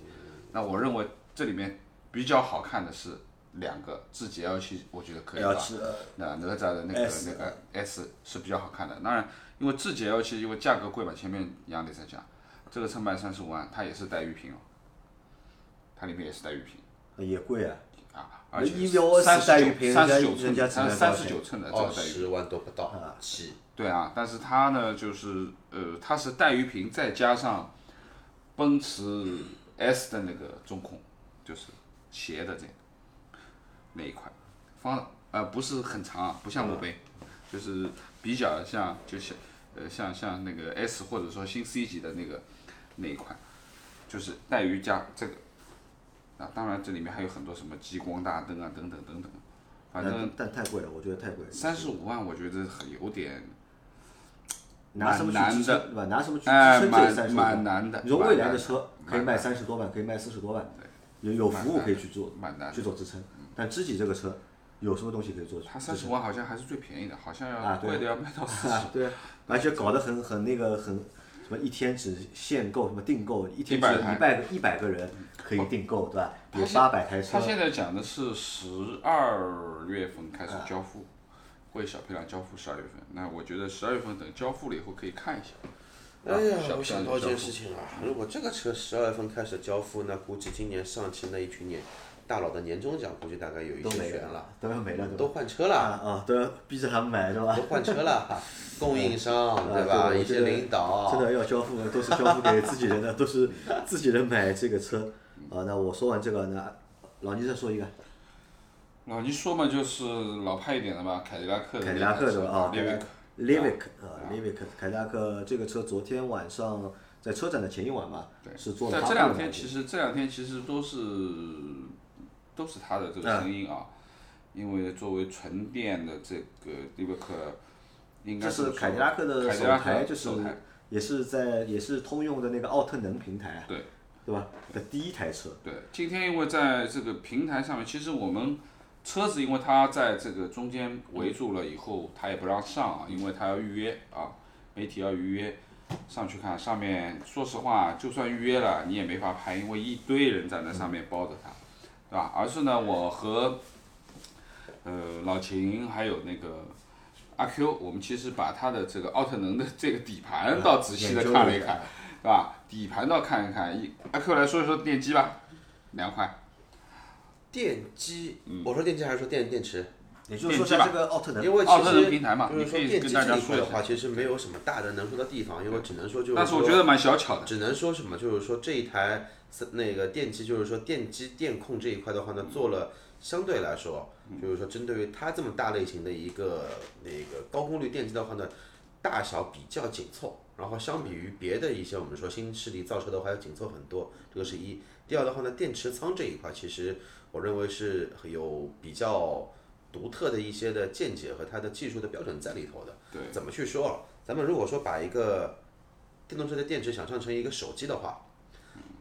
那我认为这里面比较好看的是两个，智己 L 七我觉得可以吧
L7 呃
那哪吒的那个
S
那个 S 是比较好看的。当然，因为智己 L 七因为价格贵嘛，前面杨磊在讲，这个车卖三十五万，它也是带玉屏哦，它里面也是带玉屏
也贵啊。
啊，而且
是带玉
十九
屏人家
三十九寸，
人家只
它是三
卖多少钱
十九寸的这
二
个带玉屏。
十万都不到七。
对啊，但是它呢，就是呃，它是带鱼屏再加上奔驰 S 的那个中控，就是斜的这样那一块，方呃不是很长啊，不像墓碑，就是比较像就像呃像像那个 S 或者说新 C 级的那个那一块，就是带鱼加这个啊，当然这里面还有很多什么激光大灯啊等等等等，反正
但但太贵了，我觉得太贵了。
三十五万我觉得很有点。
拿什么去对吧？拿什么去支
哎
撑这
蛮
三十
蛮难的
你说未来
的
的车可以卖三十多万，可以卖四十多万，有有服务可以去做
蛮难，
去做支撑。但知己这个车有什么东西可以做？
它三十万好像还是最便宜的，好像要贵的要 卖到四十。
啊，对啊，而且搞得很很那个很什么一天只限购什么订购，一天只有
100台
一百个一百个人可以订购，对吧？有八百台车
他，现在讲的是十二月份开始交付，会小批量交付十二月份。那我觉得十二月份等交付了以后可以看一下。
哎呀，我想到一件事情啊，如果这个车十二月份开始交付，那估计今年上汽那一群年大佬的年终奖估计大概有一些悬了，，
都要没了？
都换车
啊
了，
啊，都要逼着他们买，是吧
都？换车了，供应商
啊
对吧？一些领导
真的要交付的都是交付给自己人的，都是 自己人买这个车。啊，那我说完这个，那老倪再说一个，
老倪说嘛，就是老派一点的吧，凯迪拉克的
凯迪拉克的啊
凯迪拉克。
Livic 啊，Livic 凯迪拉克这个车昨天晚上在车展的前一晚嘛，是做了
在这两天其实这两天其实都是都是它的这个声音啊，因为作为纯电的这个 Livic，，应该
是凯迪拉克的首台，就是也是在也是通用的那个奥特能平台啊，
对。
对吧？的第一台车，
对，今天因为在这个平台上面，其实我们车子因为它在这个中间围住了以后，它也不让上啊，因为它要预约啊，媒体要预约。上去看上面，说实话，就算预约了，你也没法拍，因为一堆人在那上面包着它，对吧？而是呢，我和呃老秦还有那个阿 Q，我们其实把它的这个奥特能的这个底盘倒仔细的看了一看，对吧？底盘倒看一看，一阿 Q 来说一说电机吧，凉快。
电机，我说电机还是说电电池？
也就是说，像这个奥特能，
因为其
奥特能
实
平台嘛
就是说
你可以
电机
跟大家说一下
这一块的话，其实没有什么大的能说的地方，因为只能说就是说
但是我觉得蛮小巧的。
只能说什么，就是说这一台那个电机，就是说电机电控这一块的话呢，做了相对来说，就是说针对于它这么大类型的一个那个高功率电机的话呢，大小比较紧凑，然后相比于别的一些我们说新势力造车的话要紧凑很多，这个是一。第二的话呢，电池仓这一块，其实我认为是有比较独特的一些的见解和它的技术的标准在里头的。
对，
怎么去说啊？咱们如果说把一个电动车的电池想象成一个手机的话，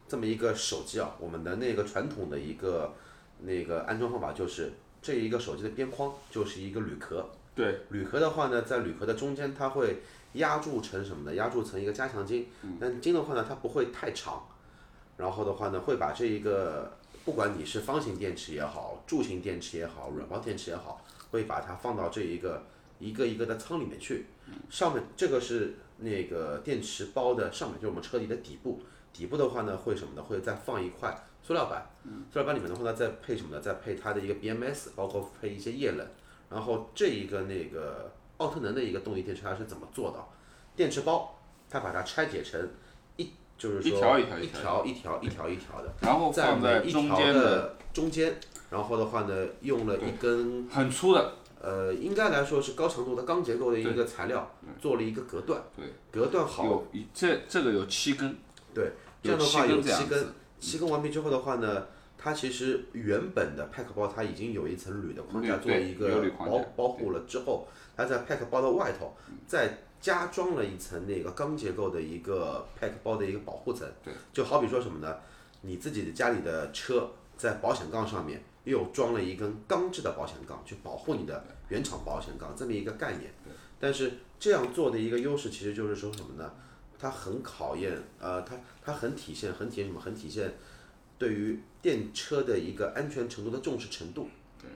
这么一个手机啊，我们的那个传统的一个那个安装方法就是这一个手机的边框就是一个铝壳，
对，
铝壳的话呢，在铝壳的中间它会压铸成什么呢？压铸成一个加强筋，但筋的话呢，它不会太长，然后的话呢，会把这一个不管你是方形电池也好，柱形电池也好，软包电池也好，会把它放到这一个一个一个的仓里面去。上面这个是那个电池包的上面，就是我们车底的底部。底部的话呢，会什么呢？会再放一块塑料板。塑料板里面的话呢，再配什么呢？再配它的一个 BMS，包括配一些液冷。然后这一个那个奥特能的一个动力电池它是怎么做的？电池包它把它拆解成一，就是说
一条一条
一
一条
条一条一条一条的，
然后
在
放在
每一条的中间，然后的话呢，用了一根
很粗的，
呃，应该来说是高强度的钢结构的一个材料，做了一个隔断，
对，
隔断好，
有这这个有七根，
对，这样的话有七根七根完毕之后的话呢，它其实原本的 pack 包它已经有一层铝的框架
铝
做一个
对有铝框
保保护了之后，它在 pack 包的外头再加装了一层那个钢结构的一个 pack 包的一个保护层，
对，
就好比说什么呢？你自己的家里的车在保险杠上面又装了一根钢制的保险杠，去保护你的原厂保险杠这么一个概念。但是这样做的一个优势其实就是说什么呢？它很考验，呃，它它很体现，很体现什么？很体现对于电车的一个安全程度的重视程度。
对。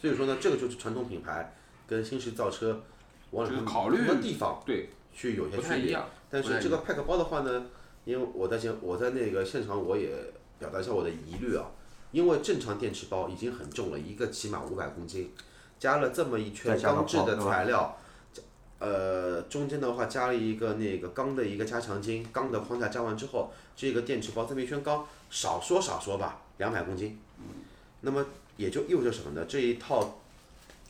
所以说呢，这个就是传统品牌跟新势力造车往里面
就是考虑
的地方
对，
去有些区别。但是这个 pack 包的话呢，因为我在现我在那个现场我也表达一下我的疑虑啊，因为正常电池包已经很重了，一个起码五百公斤，加了这么一圈钢制的材料，呃，中间的话加了一个那个钢的一个加强筋，钢的框架加完之后，这个电池包这么一圈钢，少说少说吧，两百公斤，那么也就意味着什么呢？这一套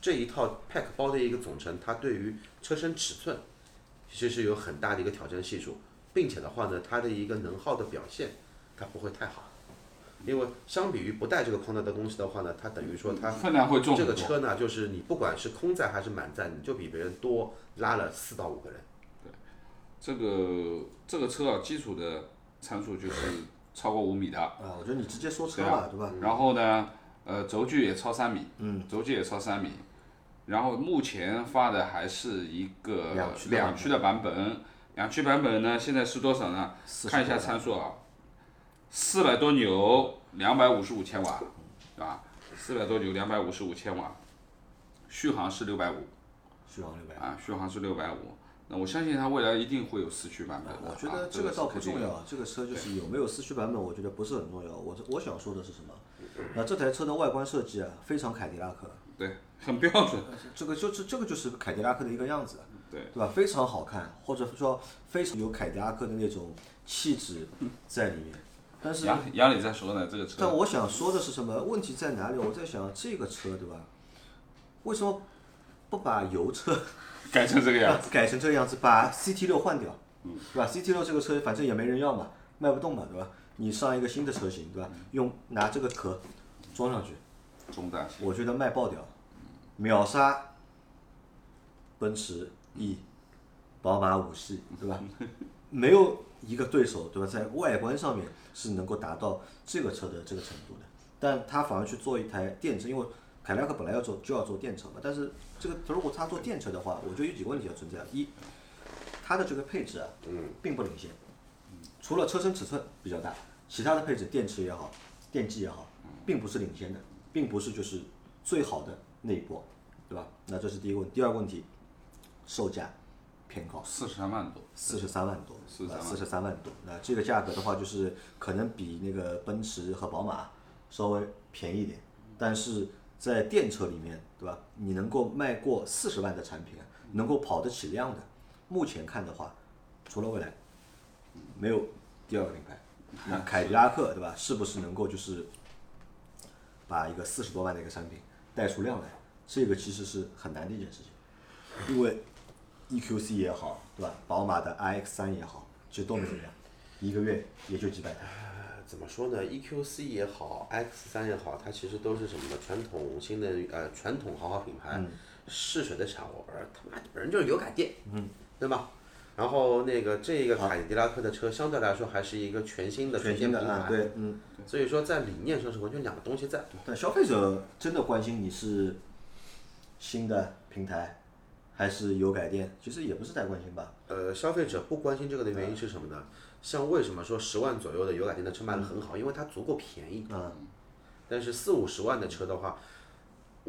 这一套 pack 包的一个总成，它对于车身尺寸其实是有很大的一个挑战系数，并且的话呢，它的一个能耗的表现它不会太好，因为相比于不带这个框架的东西的话呢，它等于说它
分量会重。
这个车呢，就是你不管是空载还是满载，你就比别人多拉了四到五个人。
对这个这个车啊，基础的参数就是超过五米的，
啊，我觉得你直接说车吧，对吧？
然后呢，呃，轴距也超三米，嗯，轴距也超三米，然后目前发的还是一个
两驱的
版本，两驱版本呢现在是多少呢？看一下参数啊，四百多牛，两百五十五千瓦，对吧？四百多牛，两百五十五千瓦，续航是六百五
续航六百。
啊，续航是六百五。那我相信它未来一定会有四驱版本的。
我觉
啊
得这个倒不重要，啊这个车就是有没有四驱版本，我觉得不是很重要。我这我想说的是什么？那这台车的外观设计啊，非常凯迪拉克，
对，很标准。
这个就是这个就是凯迪拉克的一个样子，
对
对吧？非常好看，或者说非常有凯迪拉克的那种气质在里面。但是，
杨杨磊在说呢，这个车
但我想说的是什么？问题在哪里？我在想这个车，对吧？为什么不把油车
改成这个样子。
改成这个样子，把 CT 六换掉，嗯对吧？CT 六这个车反正也没人要嘛，卖不动嘛，对吧？你上一个新的车型，对吧？用拿这个壳装上去，
中大型。
我觉得卖爆掉，秒杀奔驰 E、宝马五系，对吧？没有一个对手，对吧？在外观上面是能够达到这个车的这个程度的，但它反而去做一台电车，因为凯迪拉克本来要做就要做电车嘛，但是这个如果它做电车的话，我觉得有几个问题要存在。一，它的这个配置啊，并不领先，除了车身尺寸比较大，其他的配置电池也好，电机也好，并不是领先的，并不是就是最好的那一波，对吧？那这是第一个问题。第二个问题，售价偏高，
四十三万多，
四十三万多
，43万
四十三万多。那这个价格的话，就是可能比那个奔驰和宝马稍微便宜一点，但是在电车里面，对吧？你能够卖过四十万的产品啊，能够跑得起量的，目前看的话，除了蔚来，没有第二个品牌。那凯迪拉克，对吧？是不是能够就是把一个四十多万的一个产品带出量来？这个其实是很难的一件事情，因为 EQC 也好，对吧？宝马的 iX 3也好，其实都没有量，一个月也就几百台。
呃怎么说呢？EQC 也好，X 3也好，它其实都是什么呢？传统新的呃传统豪华品牌试水的产物，而他妈本身就是油改电，嗯，对吧？然后那个这个凯迪拉克的车相对来说还是一个全新的
全新的啊，
电品牌，
对，嗯。
所以说在理念上是完全两个东西在。
但消费者真的关心你是新的平台还是油改电，其实也不是太关心吧。
呃，消费者不关心这个的原因是什么呢？像为什么说十万左右的油改电的车卖的很好？因为它足够便宜。
嗯。
但是四五十万的车的话，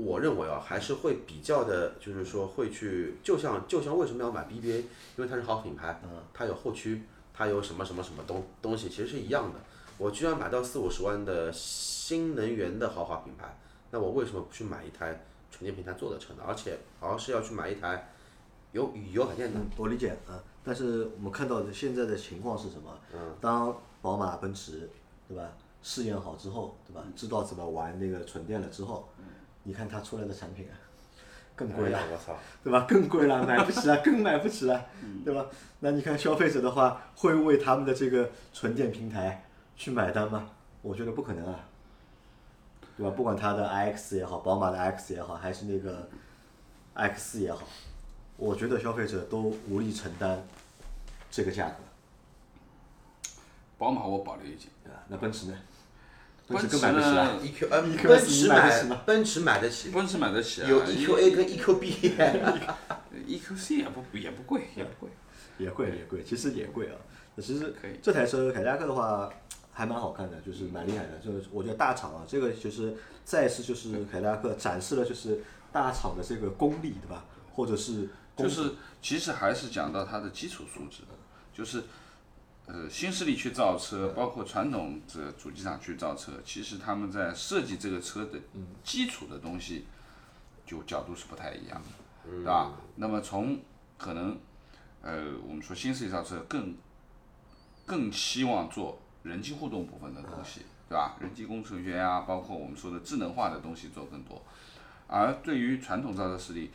我认为啊，还是会比较的，就是说会去，就像就像为什么要买 BBA，因为它是好品牌，它有后驱，它有什么什么什么东东西，其实是一样的。我居然买到四五十万的新能源的豪华品牌，那我为什么不去买一台纯电平台做的车呢？而且而是要去买一台有与油改电的。
嗯，我理解啊。但是我们看到的现在的情况是什么？嗯。当宝马、奔驰，对吧？试验好之后，对吧？知道怎么玩那个纯电了之后，你看它出来的产品啊，更贵了
哎。我操！
对吧？更贵了，买不起了，更买不起了，对吧？那你看消费者的话，会为他们的这个纯电平台去买单吗？我觉得不可能啊，对吧？不管它的 iX 也好，宝马的 X 也好，还是那个 X 也好，我觉得消费者都无力承担这个价格，
宝马我保留意见，
对吧？那奔驰呢？奔驰
奔驰
更买不起啊
呢
EQ 呃奔驰
你买得起吗
买奔驰买得起，
奔驰买得起啊，
有 EQA 跟 EQB。
EQC 也不也不贵，也不贵。
也贵也贵，其实也贵啊。那其实
可以
这台车凯迪拉克的话还蛮好看的，就是蛮厉害的。就是我觉得大厂啊，这个就是再次就是凯迪拉克展示了就是大厂的这个功力，对吧？或者是
就是其实还是讲到它的基础素质，就是呃新势力去造车，包括传统这主机厂去造车，其实他们在设计这个车的基础的东西，就角度是不太一样的，对吧？那么从可能呃我们说新势力造车更更希望做人机互动部分的东西，对吧？人机工程学呀，包括我们说的智能化的东西做更多，而对于传统造车势力。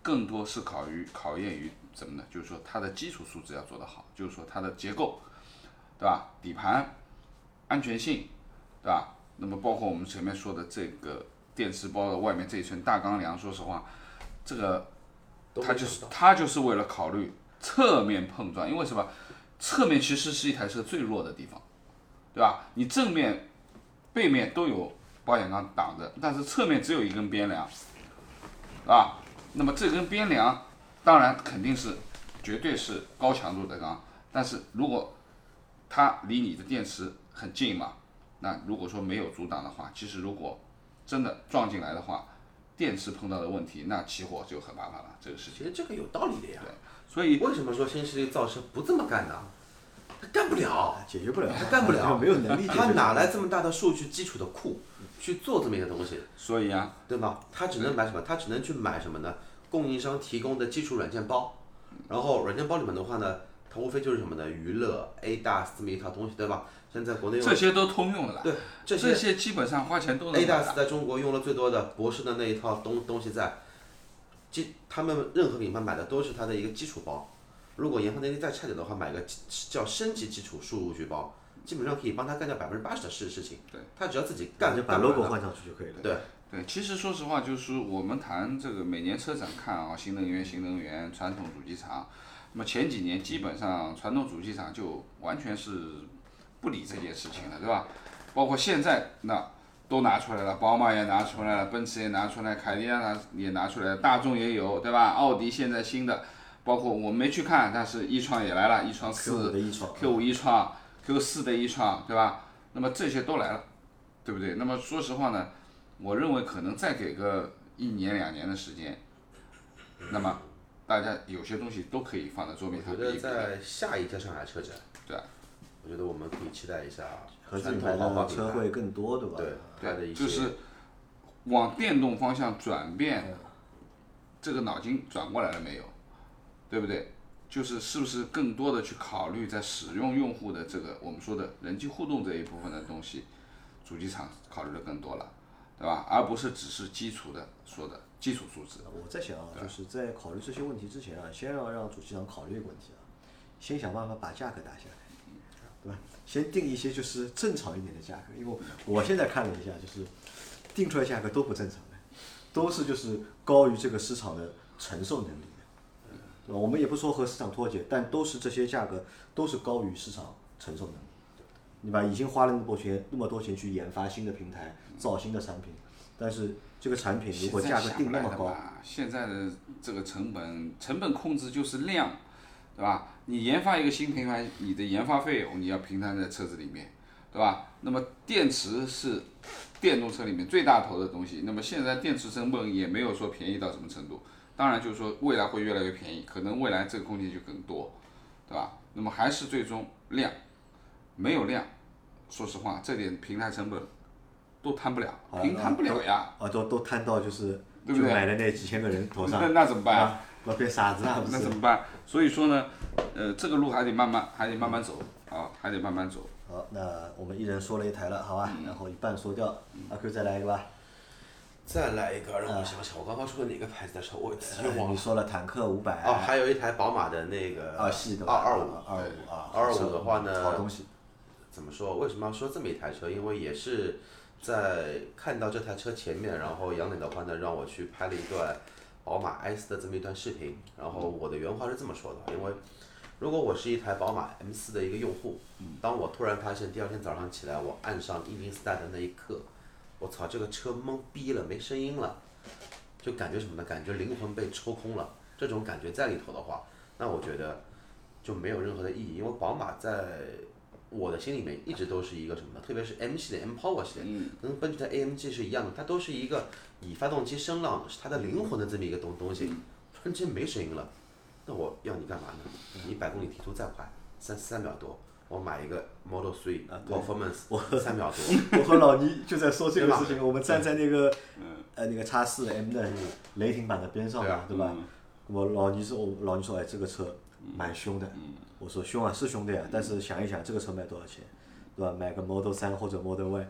更多是考于考验于什么呢？就是说它的基础素质要做得好，就是说它的结构，对吧？底盘、安全性，对吧？那么包括我们前面说的这个电池包的外面这一层大钢梁，说实话，这个它就是它就是为了考虑侧面碰撞，因为什么？侧面其实是一台车最弱的地方，对吧？你正面、背面都有保险杠挡着，但是侧面只有一根边梁，啊，那么这根边梁当然肯定是绝对是高强度的钢，但是如果它离你的电池很近嘛，那如果说没有阻挡的话，其实如果真的撞进来的话，电池碰到的问题，那起火就很麻烦了，这个事情。
其实这个有道理的呀。
对所以
为什么说新势力造车不这么干呢？他干不了，
解决不了，
他干不了，
没有能力解决。
他哪来这么大的数据基础的库去做这么一个东西，
所以啊，
对吧？他只能买什么？他只能去买什么呢？供应商提供的基础软件包，然后软件包里面的话呢，它无非就是什么呢？娱乐、ADAS 这么一套东西，对吧？现在国内用
这些都通用的了。
对这
这
些
些基本上花钱都能买
ADAS
的。
在中国用了最多的博士的那一套东东西在，基他们任何品牌买的都是它的一个基础包。如果研发能力再差点的话，买个基叫升级基础数据包，基本上可以帮他干掉百分之八十的事事情。
对，
他只要自己干
就把
干完
logo
了
换上去就可以了。
对，
对，其实说实话，就是我们谈这个每年车展看啊，新能源、新能源、传统主机厂，那么前几年基本上传统主机厂就完全是不理这件事情了，对吧？包括现在那都拿出来了，宝马也拿出来了，奔驰也拿出来，凯迪拉克也拿出来了，大众也有，对吧？奥迪现在新的，包括我没去看，但是一创也来了，一创四
的一创
Q 五一创，Q 四的一创，对吧？那么这些都来了，对不对？那么说实话呢，我认为可能再给个一年两年的时间，那么大家有些东西都可以放在桌面
我觉得
上比一比。
在下一届上海车展，
对啊，
我觉得我们可以期待一下
合资
传
品牌
统豪华品牌
的车会更多，对吧？
对它的一些
就是往电动方向转变，这个脑筋转过来了没有？对不对？就是是不是更多的去考虑在使用用户的这个我们说的人机互动这一部分的东西，主机厂考虑的更多了，对吧？而不是只是基础的说的基础素质。
我在想啊，就是在考虑这些问题之前啊，先要让主机厂考虑一个问题啊，先想办法把价格打下来，对吧？先定一些就是正常一点的价格，因为我现在看了一下，就是定出来价格都不正常的，都是就是高于这个市场的承受能力的，对吧？我们也不说和市场脱节，但都是这些价格都是高于市场承受能力。你把？已经花了那么多钱，那么多钱去研发新的平台，造新的产品，但是这个产品如果价格定那么高，
现在的这个成本成本控制就是量，对吧？你研发一个新平台，你的研发费用你要平摊在车子里面，对吧？那么电池是电动车里面最大头的东西，那么现在电池成本也没有说便宜到什么程度，当然就是说未来会越来越便宜，可能未来这个空间就更多，对吧？那么还是最终量，没有量，说实话，这点平台成本都摊不了，
好
平摊不了呀。
啊，都都摊到就是就买的那几千个人头上，
那那怎么办
啊？那变傻子了，不是？
那怎么办？所以说呢，呃，这个路还得慢慢，还得慢慢走啊，还得慢慢走。
好，那我们一人说了一台了，好吧？
嗯
然后一半说掉，阿 Q 再来一个吧。
再来一个，让我想想，我刚刚说的哪个牌子的车，我又忘了。
呃你说了坦克五百，
哦，还有一台宝马的那个
二系对吧？
二二五，
二五啊，
二五的话呢
好东西。
怎么说？为什么要说这么一台车？因为也是在看到这台车前面，然后杨磊的话呢，让我去拍了一段宝马 S 的这么一段视频。然后我的原话是这么说的：因为如果我是一台宝马 M 4的一个用户，当我突然发现第二天早上起来，我按上 EV Start 的那一刻，我操，这个车懵逼了，没声音了，就感觉什么呢？感觉灵魂被抽空了。这种感觉在里头的话，那我觉得就没有任何的意义，因为宝马在我的心里面一直都是一个什么呢？特别是 M 系列、M Power 系列，跟奔驰的 AMG 是一样的，它都是一个以发动机声浪是它的灵魂的这么一个东东西。突然间没声音了，那我要你干嘛呢？你百公里提速再快，三三秒多，我买一个 Model 3 Performance 三秒多。
我和老倪就在说这个事情，我们站在那个呃那个叉四 M 的那个雷霆版的边上嘛对吧？我老倪说，我老倪说，哎，这个车蛮凶的。我说凶啊，是凶的呀，但是想一想，这个车卖多少钱，对吧？买个 Model 3或者 Model Y，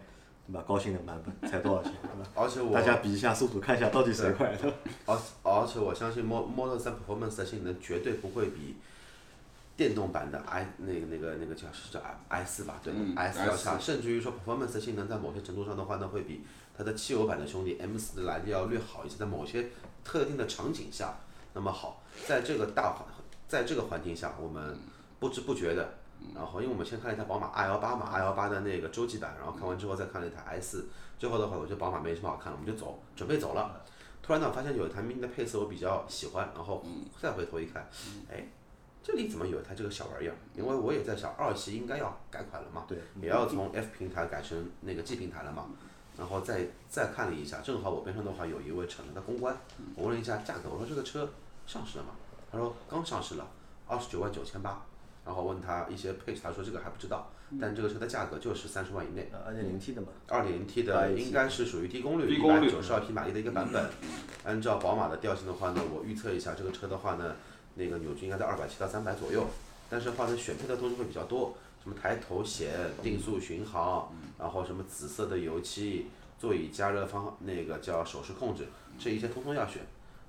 对吧？高性能版本才多少钱，对吧？
而且我
大家比一下速度，看一下到底谁快，对吧？
而而且我相信 Mo Model 3 Performance 的性能绝对不会比电动版的 i 那个那个那个叫是叫 i 四吧，对吧、
嗯
i 四要
i4
差，甚至于说 Performance 的性能在某些程度上的话呢，会比它的汽油版的兄弟 M 四的来的要略好一些，在某些特定的场景下，那么好，在这个大环，在这个环境下，我们不知不觉的。然后，因为我们先看了一台宝马 i 幺八嘛，i 幺八的那个洲际版，然后看完之后再看了一台 i 四，最后的话，我觉得宝马没什么好看了，我们就走，准备走了。突然呢，我发现有一台 mini 的配色我比较喜欢，然后再回头一看，哎，这里怎么有一台这个小玩意儿？因为我也在想，二系应该要改款了嘛，
对，
也要从 F 平台改成那个 G 平台了嘛。然后再再看了一下，正好我边上的话有一位厂家的公关，我问了一下价格，我说这个车上市了吗？他说刚上市了，二十九万九千八。然后问他一些配置，他说这个还不知道，但这个车的价格就是三十万以内。
二点零 T 的嘛，
二点零 T 的应该是属于低功率，一百九十二匹马力的一个版本。按照宝马的调性的话呢，我预测一下这个车的话呢，那个扭矩应该在二百七到三百左右。但是的话呢，选配的东西会比较多，什么抬头显、定速巡航，然后什么紫色的油漆、座椅加热方那个叫手势控制，这一些通通要选。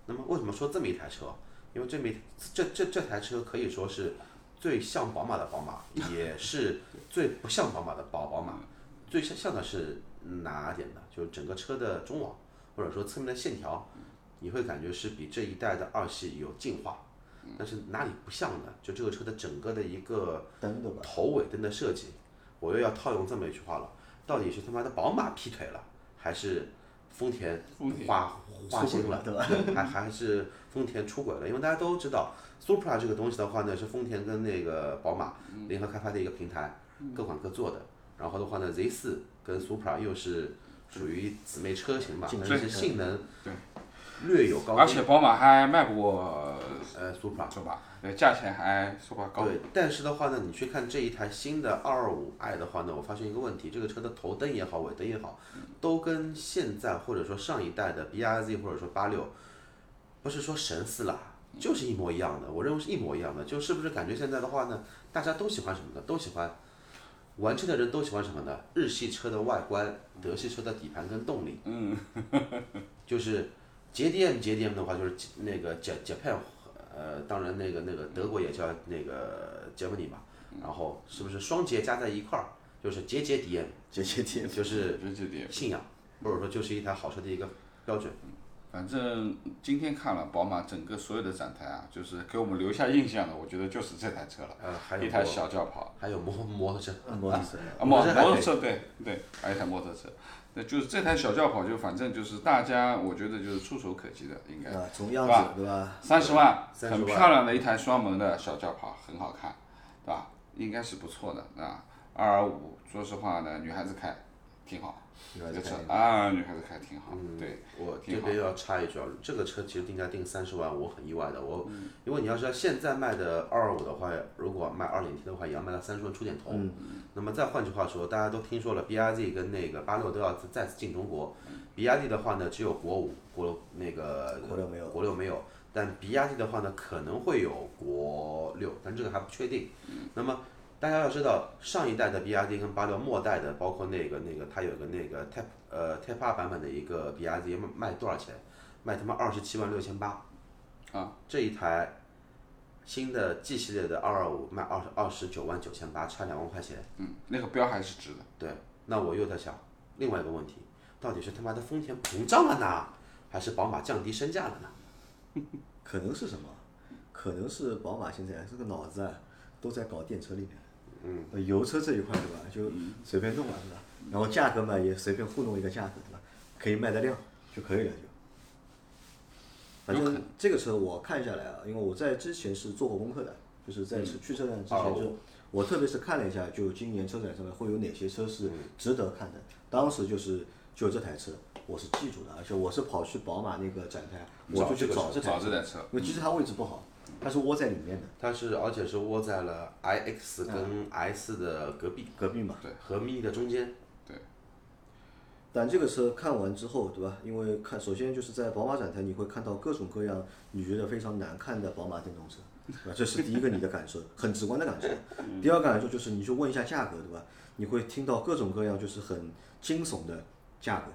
那么为什么说这么一台车？因为这么一这这这台车可以说是最像宝马的宝马，也是最不像宝马的宝宝马。最像像的是哪点呢？就是整个车的中网，或者说侧面的线条，你会感觉是比这一代的二系有进化。但是哪里不像呢？就这个车的整个的一个？头尾灯的设计，我又要套用这么一句话了：到底是他妈的宝马劈腿了，还是丰田花花心了，
对吧？
还还是丰田出轨了，因为大家都知道，Supra 这个东西的话呢，是丰田跟那个宝马联合开发的一个平台，各管各做的。然后的话呢，Z 四跟 Supra 又是属于姊妹车型嘛，但是性能
对
略有高。
而且宝马还卖不过
呃，Supra
是吧？对，价钱还说吧高。
对，但是的话呢，你去看这一台新的225 i 的话呢，我发现一个问题，这个车的头灯也好，尾灯也好，都跟现在或者说上一代的 BRZ 或者说86，不是说神似啦，就是一模一样的。我认为是一模一样的，就是不是感觉现在的话呢，大家都喜欢什么呢？都喜欢玩车的人都喜欢什么呢？日系车的外观，德系车的底盘跟动力。嗯，就是节 DM 节 DM 的话，就是那个 J Japan 呃，当然那个那个德国也叫那个 Germany 嘛，然后是不是双节加在一块儿，就是节节 DM，
节节 DM
就是
这这点，
信仰，或者说就是一台好车的一个标准。
反正今天看了宝马整个所有的展台啊，就是给我们留下印象的，我觉得就是这台车了，
呃，还有
一台小轿跑，
还有摩摩托车，
摩托车，
啊 摩摩托车对对，还有一台摩托车，那就是这台小轿跑，就反正就是大家我觉得就是触手可及的，应该
啊，从样
是吧
子对吧？
三十万，很漂亮的一台双门的小轿跑，很好看，对吧？应该是不错的啊。二二五，说实话呢，女孩子开挺好，
女孩子开
啊，女孩子开挺好，
嗯
对，
我这边要插一句啊，这个车其实定价定三十万，我很意外的。我、
嗯
因为你要知道，现在卖的二二五的话，如果卖二点 T 的话，也要卖到三十万出点头。
嗯
那么再换句话说，大家都听说了，BRZ 跟那个八六都要再次进中国。BRZ 的话呢，只有国五，国那个
国六没有
国六没有。但 BRZ 的话呢，可能会有国六，但这个还不确定。那么大家要知道，上一代的 BRZ 跟八六末代的，包括那个那个它有个那个 Type 呃 Type R 版本的一个 BRZ 卖卖多少钱？卖他妈二十七万六千八。
啊，
这一台新的 G 系列的二二五卖二十二十九万九千八，差两万块钱。
嗯，那个标还是值的。
对，那我又在想另外一个问题，到底是他妈的丰田膨胀了呢，还是宝马降低身价了呢？
可能是什么？可能是宝马现在这个脑子啊，都在搞电车里面。嗯。油车这一块对吧，就随便弄了是吧？然后价格嘛也随便糊弄一个价格对吧？可以卖得量就可以了就。反正这个车我看下来啊，因为我在之前是做过功课的，就是在去车展之前
哦
就，我特别是看了一下，就今年车展上面会有哪些车是值得看的。当时就是就这台车，我是记住的，而且我是跑去宝马那个展台，我就去
找这
台
车，
因为其实它位置不好，它是窝在里面的，
它是而且是窝在了 iX 跟 S 的隔壁，
隔壁嘛。
对和 mini 的中间。
对但这个车看完之后，对吧？因为看首先就是在宝马展台，你会看到各种各样你觉得非常难看的宝马电动车，对吧？这是第一个你的感受，很直观的感受。第二个感受就是你去问一下价格，对吧？你会听到各种各样就是很惊悚的价格，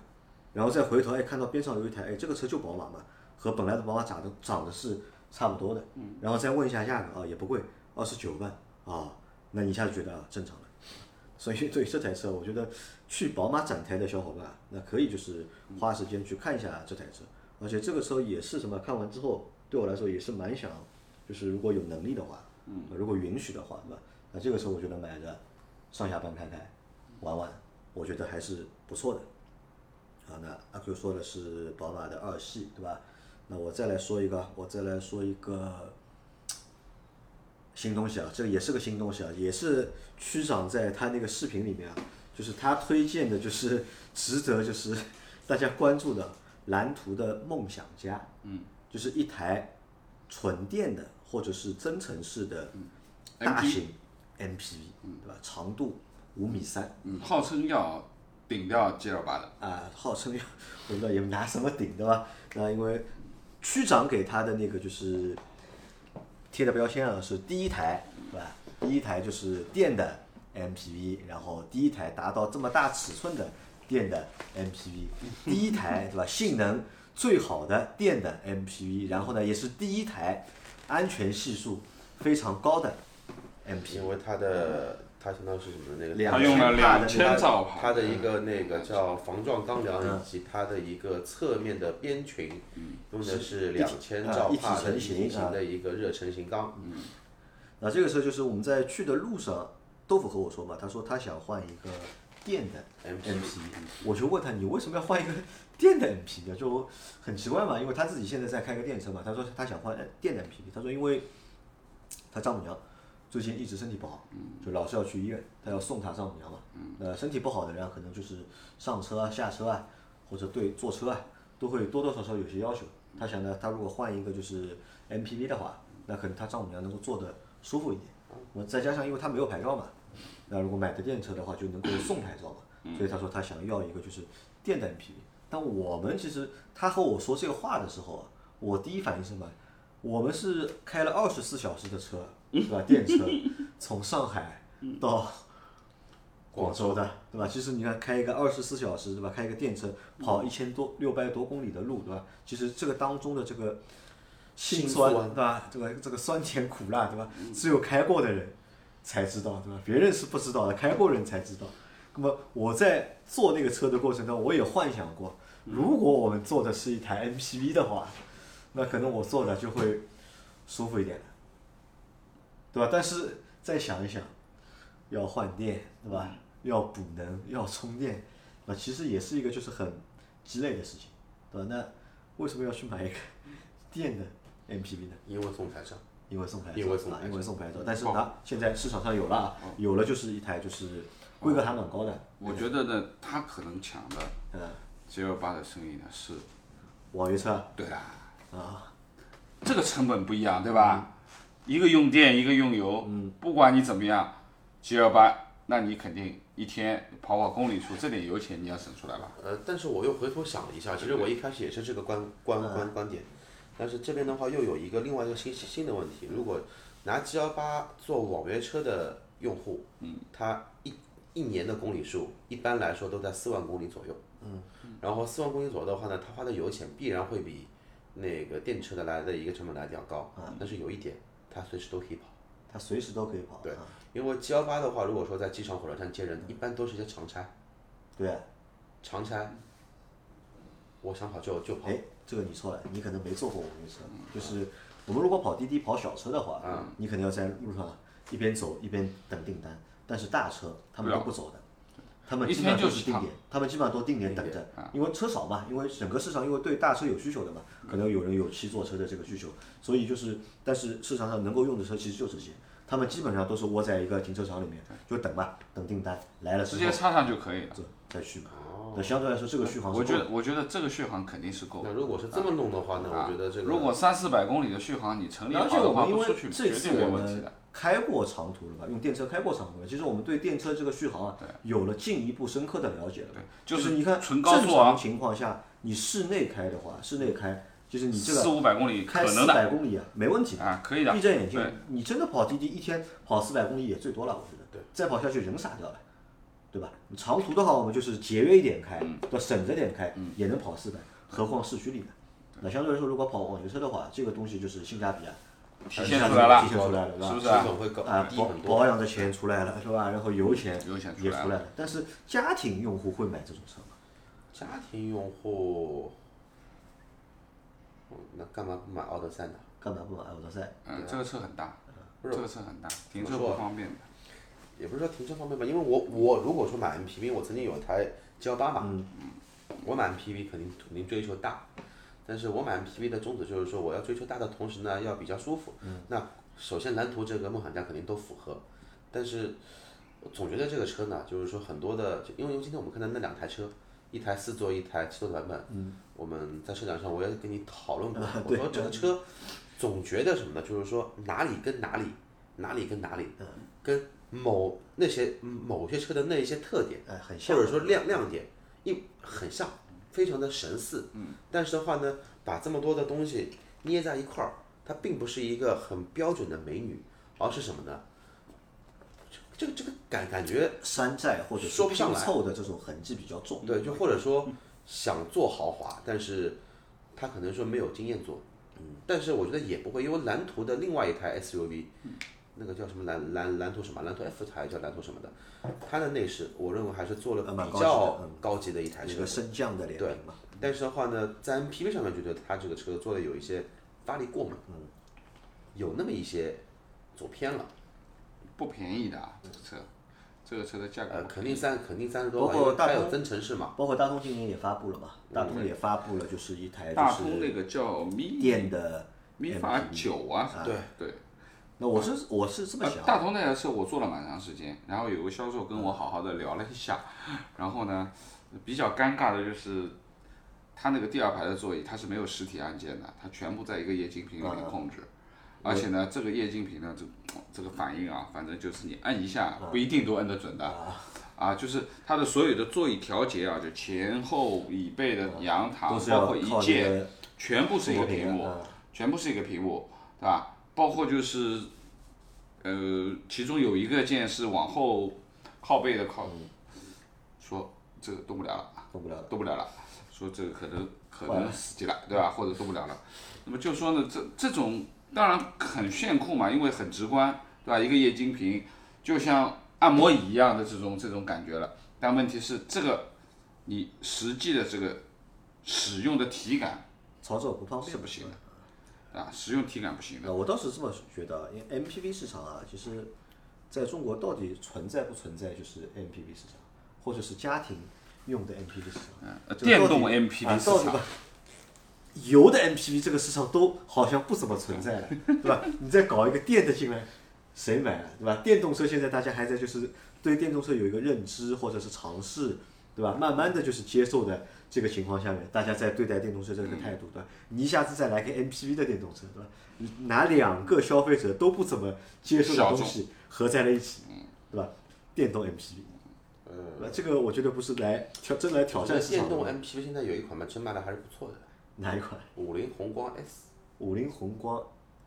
然后再回头哎看到边上有一台哎这个车就宝马嘛，和本来的宝马长得长得是差不多的，然后再问一下价格啊也不贵，二十九万啊，那你一下就觉得啊正常了。所以 对这台车，我觉得去宝马展台的小伙伴，那可以就是花时间去看一下这台车，而且这个车也是什么，看完之后对我来说也是蛮想，就是如果有能力的话，嗯，如果允许的话，对吧？那这个车我觉得买着上下班开开，玩玩，我觉得还是不错的。好，那阿 Q 说的是宝马的二系，对吧？那我再来说一个，我再来说一个新东西啊，这个也是个新东西啊，也是区长在他那个视频里面啊，就是他推荐的，就是 值得就是大家关注的蓝图的梦想家，嗯，就是一台纯电的或者是增程式的大型。MPV，对吧？长度五米三，
嗯，号称要顶掉 G L 八的，
啊，号称要我不知道也拿什么顶对吧？那因为区长给他的那个就是贴的标签啊，是第一台，对吧？第一台就是电的 MPV，然后第一台达到这么大尺寸的电的 MPV，第一台对吧？性能最好的电的 MPV，然后呢，也是第一台安全系数非常高的 MPV。
因为它的它相当于是什么呢？那个
两
他用了
千帕的
两千兆帕，
它的一个那个叫防撞钢梁以及它的一个侧面的边裙，用的是两千兆帕的一体型的一个热成型钢。
那这个时候就是我们在去的路上，豆腐和我说嘛，他说他想换一个电的
MPV，
我就问他你为什么要换一个电的 MPV 啊？就很奇怪嘛，因为他自己现在在开个电车嘛，他说他想换电的 MPV，他说因为他丈母娘最近一直身体不好，就老是要去医院，他要送他丈母娘嘛。呃，身体不好的人啊可能就是上车啊、下车啊，或者对坐车啊，都会多多少少有些要求。他想呢，他如果换一个就是 MPV 的话，那可能他丈母娘能够坐的舒服一点。那么再加上因为他没有牌照嘛，那如果买的电车的话就能够送牌照嘛，所以他说他想要一个就是电的 MPV。但我们其实他和我说这个话的时候啊，我第一反应是什么？我们是开了二十四小时的车，对吧？电车从上海到广州的，对吧？其实你看开一个二十四小时，对吧？开一个电车跑一千多六百多公里的路，对吧？其实这个当中的这个辛
辛
酸，
酸
对吧？这个这个酸甜苦辣，对吧？只有开过的人才知道，对吧？别人是不知道的，开过人才知道。那么我在坐那个车的过程中，我也幻想过，如果我们坐的是一台 MPV 的话，那可能我坐的就会舒服一点了，对吧？但是再想一想，要换电，对吧？要补能，要充电，那，其实也是一个就是很鸡肋的事情，对吧？那为什么要去买一个 电的 MPV 呢？
因为送牌照，
因为送牌照，啊
因为送牌照
因为送牌照，但是它现在市场上有了啊，有了就是一台就是规格还蛮高的，
我觉得呢，它可能抢的
嗯
，G 二八的生意呢是，
网约车
对啊，
啊，
这个成本不一样，对吧？一个用电，一个用油，嗯。不管你怎么样，G 幺八，那你肯定一天跑跑公里数，这点油钱你要省出来吧？
呃，但是我又回头想了一下，其实我一开始也是这个观观观观点，但是这边的话又有一个另外一个新新的问题，如果拿 G 幺八做网约车的用户，嗯，他一一年的公里数一般来说都在四万公里左右，嗯，然后四万公里左右的话呢，他花的油钱必然会比那个电车的来的一个成本来的要高，但是有一点，他随时都可以跑。
它随时都可以跑，
对
啊，
因为 G 幺八的话，如果说在机场、火车站接人，一般都是一些长差，
对啊，
长差，我想跑就就跑。
哎，这个你错了，你可能没坐过网约车。就是我们如果跑滴滴、跑小车的话，你肯定要在路上一边走一边等订单。但是大车他们都不走的，他们基本上
就是趟
都是定点，他们基本上都定点等着，因为车少嘛，因为整个市场因为对大车有需求的嘛，可能有人有七座车的这个需求，所以就是，但是市场上能够用的车其实就这些。他们基本上都是窝在一个停车场里面，就等吧，等订单来了之后
直接插上就可以了。
再续嘛。那相对来说，这个续航是够的
我觉得，我觉得这个续航肯定是够的。
那如果是这么弄的话呢，我觉得这个
如果三四百公里的续航你成立的话，
我们因为
不出去
这
绝对没问题的。
开过长途了吧，用电车开过长途了，其实我们对电车这个续航啊，有了进一步深刻的了解了。
对
就
就是
你看
纯高速啊
正常情况下，你室内开的话，室内开就是你这个四
五百公里
开四
可能的
百公里啊，没问题的。
啊，可以的。
闭着眼睛
对，
你真的跑滴滴，一天跑四百公里也最多了，我觉得。
对。
再跑下去人傻掉了，对吧？你长途的话，我们就是节约一点开，
嗯
要省着点开，也能跑四百，何况市区里面。那相对来说，如果跑网约车的话，这个东西就是性价比啊，
体现出来了
体现出来了，
是不是啊
成本会高
啊，保
低很多。
保养的钱出来了，是吧？然后油钱
油钱出来了
也出来了，但是家庭用户会买这种车吗？
家庭用户，嗯那干嘛不买奥德赛呢？
干嘛不买奥德赛？
嗯，这个车很大，
不是
这个车很大，停车不方便的。
也不是说停车方便吧，因为我我如果说买 MPV，我曾经有一台 G 幺八嘛，我买 MPV 肯定肯定追求大，但是我买 MPV 的宗旨就是说我要追求大的同时呢要比较舒服。那首先蓝图这个梦想家肯定都符合，但是我总觉得这个车呢，就是说很多的，就因为因为今天我们看到那两台车，一台四座，一台七座版本，我们在车展上我也跟你讨论过，我说这个车总觉得什么呢？就是说哪里跟哪里，哪里跟哪里，跟某那些某些车的那一些特点，
哎，很像。
或者说亮亮点，一很像，非常的神似。嗯。但是的话呢，把这么多的东西捏在一块儿，它并不是一个很标准的美女，而是什么呢？这个这个感感觉，
山寨或者
说不上来
凑的这种痕迹比较重。
对，就或者说想做豪华，但是他可能说没有经验做。嗯。但是我觉得也不会，因为蓝图的另外一台 SUV，那个叫什么蓝蓝蓝图什么蓝图 F 还叫蓝图什么的，它的内饰我认为还是做了比较
嗯
高级的一台车
一个。升降的联
对
名嘛。
但是的话呢，在 MPV 上面觉得它这个车做的有一些发力过猛，嗯，有那么一些走偏了。
不便宜的啊，这个车，这个车的价格
肯定三肯定三十多
包
万，因为它有
括大通
增程式嘛。
包括大通今年也发布了嘛，大通也发布了就是一台是
通那个叫 Mi
电的
咪法九啊，
对
对。
那我是我是这么
呃
想，
大同那台车我做了蛮长时间，然后有个销售跟我好好的聊了一下，然后呢，比较尴尬的就是，他那个第二排的座椅它是没有实体按键的，它全部在一个液晶屏里面控制，而且呢，这个液晶屏呢，这这个反应啊，反正就是你按一下不一定都按得准的，啊，就是它的所有的座椅调节啊，就前后椅背的仰躺，
都是要
包括一键，全部是一个屏幕，
嗯
全部是一个屏幕，对吧？包括就是，呃，其中有一个键是往后靠背的靠，说这个动不了了，
动不了了。
动不了了，说这个可能可能死机了，对吧？或者动不了了。那么就说呢，这这种当然很炫酷嘛，因为很直观，对吧？一个液晶屏就像按摩椅一样的这种这种感觉了。但问题是这个你实际的这个使用的体感
操作不方便
是不行的，啊，使用体感不行的。
呃，我倒是这么觉得，因为 MPV 市场啊，其实在中国到底存在不存在就是 MPV 市场，或者是家庭用的 MPV 市场？
电动 MPV 市场
油的 MPV 这个市场都好像不怎么存在了，对吧？你再搞一个电的进来，谁买啊？对吧？电动车现在大家还在就是对电动车有一个认知或者是尝试，对吧？慢慢的就是接受的这个情况下面，大家在对待电动车这个态度，对吧？你一下子再来个 MPV 的电动车，对吧？你拿两个消费者都不怎么接受的东西合在了一起，对吧？电动 MPV。呃，这个我觉得不是来挑真来挑战市场
电动，MPV 现在有一款嘛，真卖的还是不错的，
哪一款？
五菱宏光 S，
五菱宏光，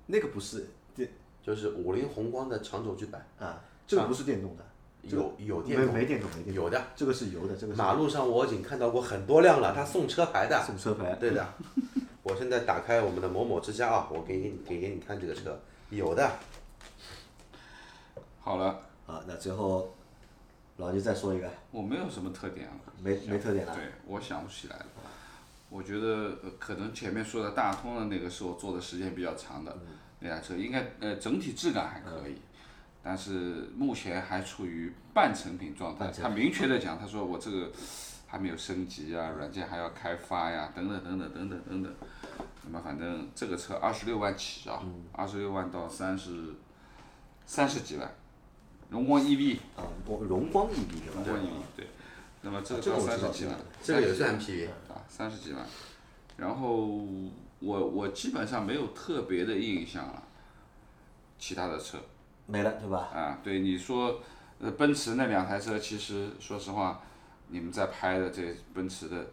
那个不是电
就是五菱宏光的长轴距版，
啊，这个不是电动的，这个
有有电动，
没没电动没电动，
有的。
这个是油的，这个是
马路上我已经看到过很多辆了，他送车牌的。
送车牌，
对的，我现在打开我们的某某之家啊，我给你给给你看这个车，有的。
好了，
啊，那最后老倪再说一个，
我没有什么特点了。
没没特点了，
对，我想不起来了。我觉得呃可能前面说的大通的那个是我坐的时间比较长的那台车，应该呃整体质感还可以，但是目前还处于半成品状态。他明确的讲，他说我这个还没有升级啊，软件还要开发呀，等等等等等等等等。那么反正这个车二十六万起啊，二十六万到三十三十几万，荣光 EV，
啊，我荣光 EV？
荣光 EV 对。那么这个
这个
到
我知道
三十几万，
这个也是
30几
MPV，
啊，三十几万。然后我我基本上没有特别的印象了，其他的车
没了对吧？
啊，对你说，呃，奔驰那两台车，其实说实话，你们在拍的这奔驰的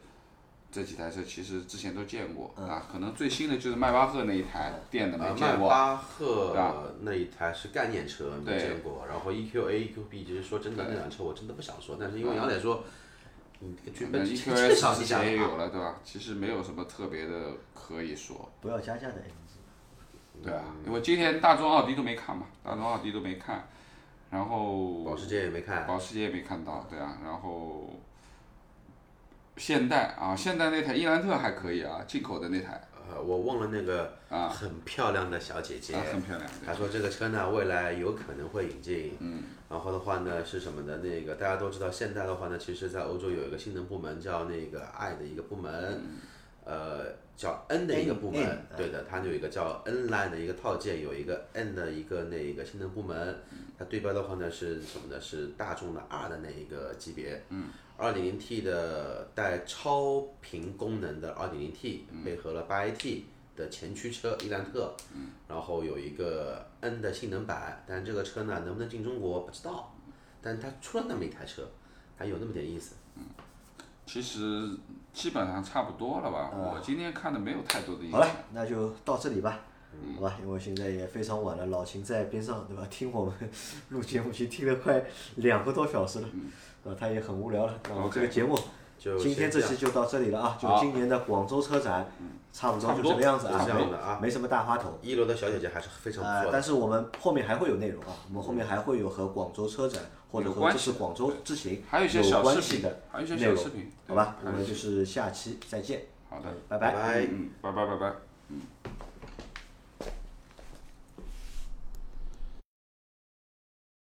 这几台车，其实之前都见过啊，可能最新的就是迈巴赫那一台电的没见过，
巴
对吧
赫那一台是概念车，没见过。然后 EQA、EQB，其实说真的，那辆车我真的不想说，但是因为杨磊说，你这个去
那
奔驰
EQS 之。前也有了，对吧？其实没有什么特别的可以说。
不要加价的
对啊，因为今天大众、奥迪都没看嘛，大众、奥迪都没看，然后
保时捷也没看，
保时捷也没看到，对啊，然后现代啊，现代那台伊兰特还可以啊，进口的那台
呃，我问了那个啊。很漂亮的小姐姐，
啊，很漂亮，对
她说这个车呢未来有可能会引进，嗯，然后的话呢是什么的？那个大家都知道，现代的话呢，其实在欧洲有一个性能部门叫那个爱的一个部门，呃，叫 N 的一个部门，对的，它有一个叫 N line 的一个套件，有一个 N 的一个那个性能部门，它对标的话呢是什么呢？是大众的 R 的那一个级别，嗯。二点零 T 的带超频功能的二点零 T，配合了八 AT 的前驱车伊兰特，然后有一个 N 的性能版，但这个车呢能不能进中国不知道，但它出了那么一台车，还有那么点意思。
嗯其实基本上差不多了吧。我今天看的没有太多的印
好了。，那就到这里吧，好吧？因为现在也非常晚了，老秦在边上对吧？听我们录节目，其实听了快两个多小时了，呃，他也很无聊了。那我们这个节目
就
今天这期就到这里了啊，就今年的广州车展，差不多就这个样子啊，没没什么大花头。
一楼的小姐姐还是非常不
呃
错，的。
但是我们后面还会有内容啊，我们后面还会有和广州车展或者和这次广州之行
还有一些
有
小
关系的
还有一些
内容
小视频，
好吧？我们就是下期再见，
好的，
拜拜。
拜拜。
嗯，拜拜拜拜。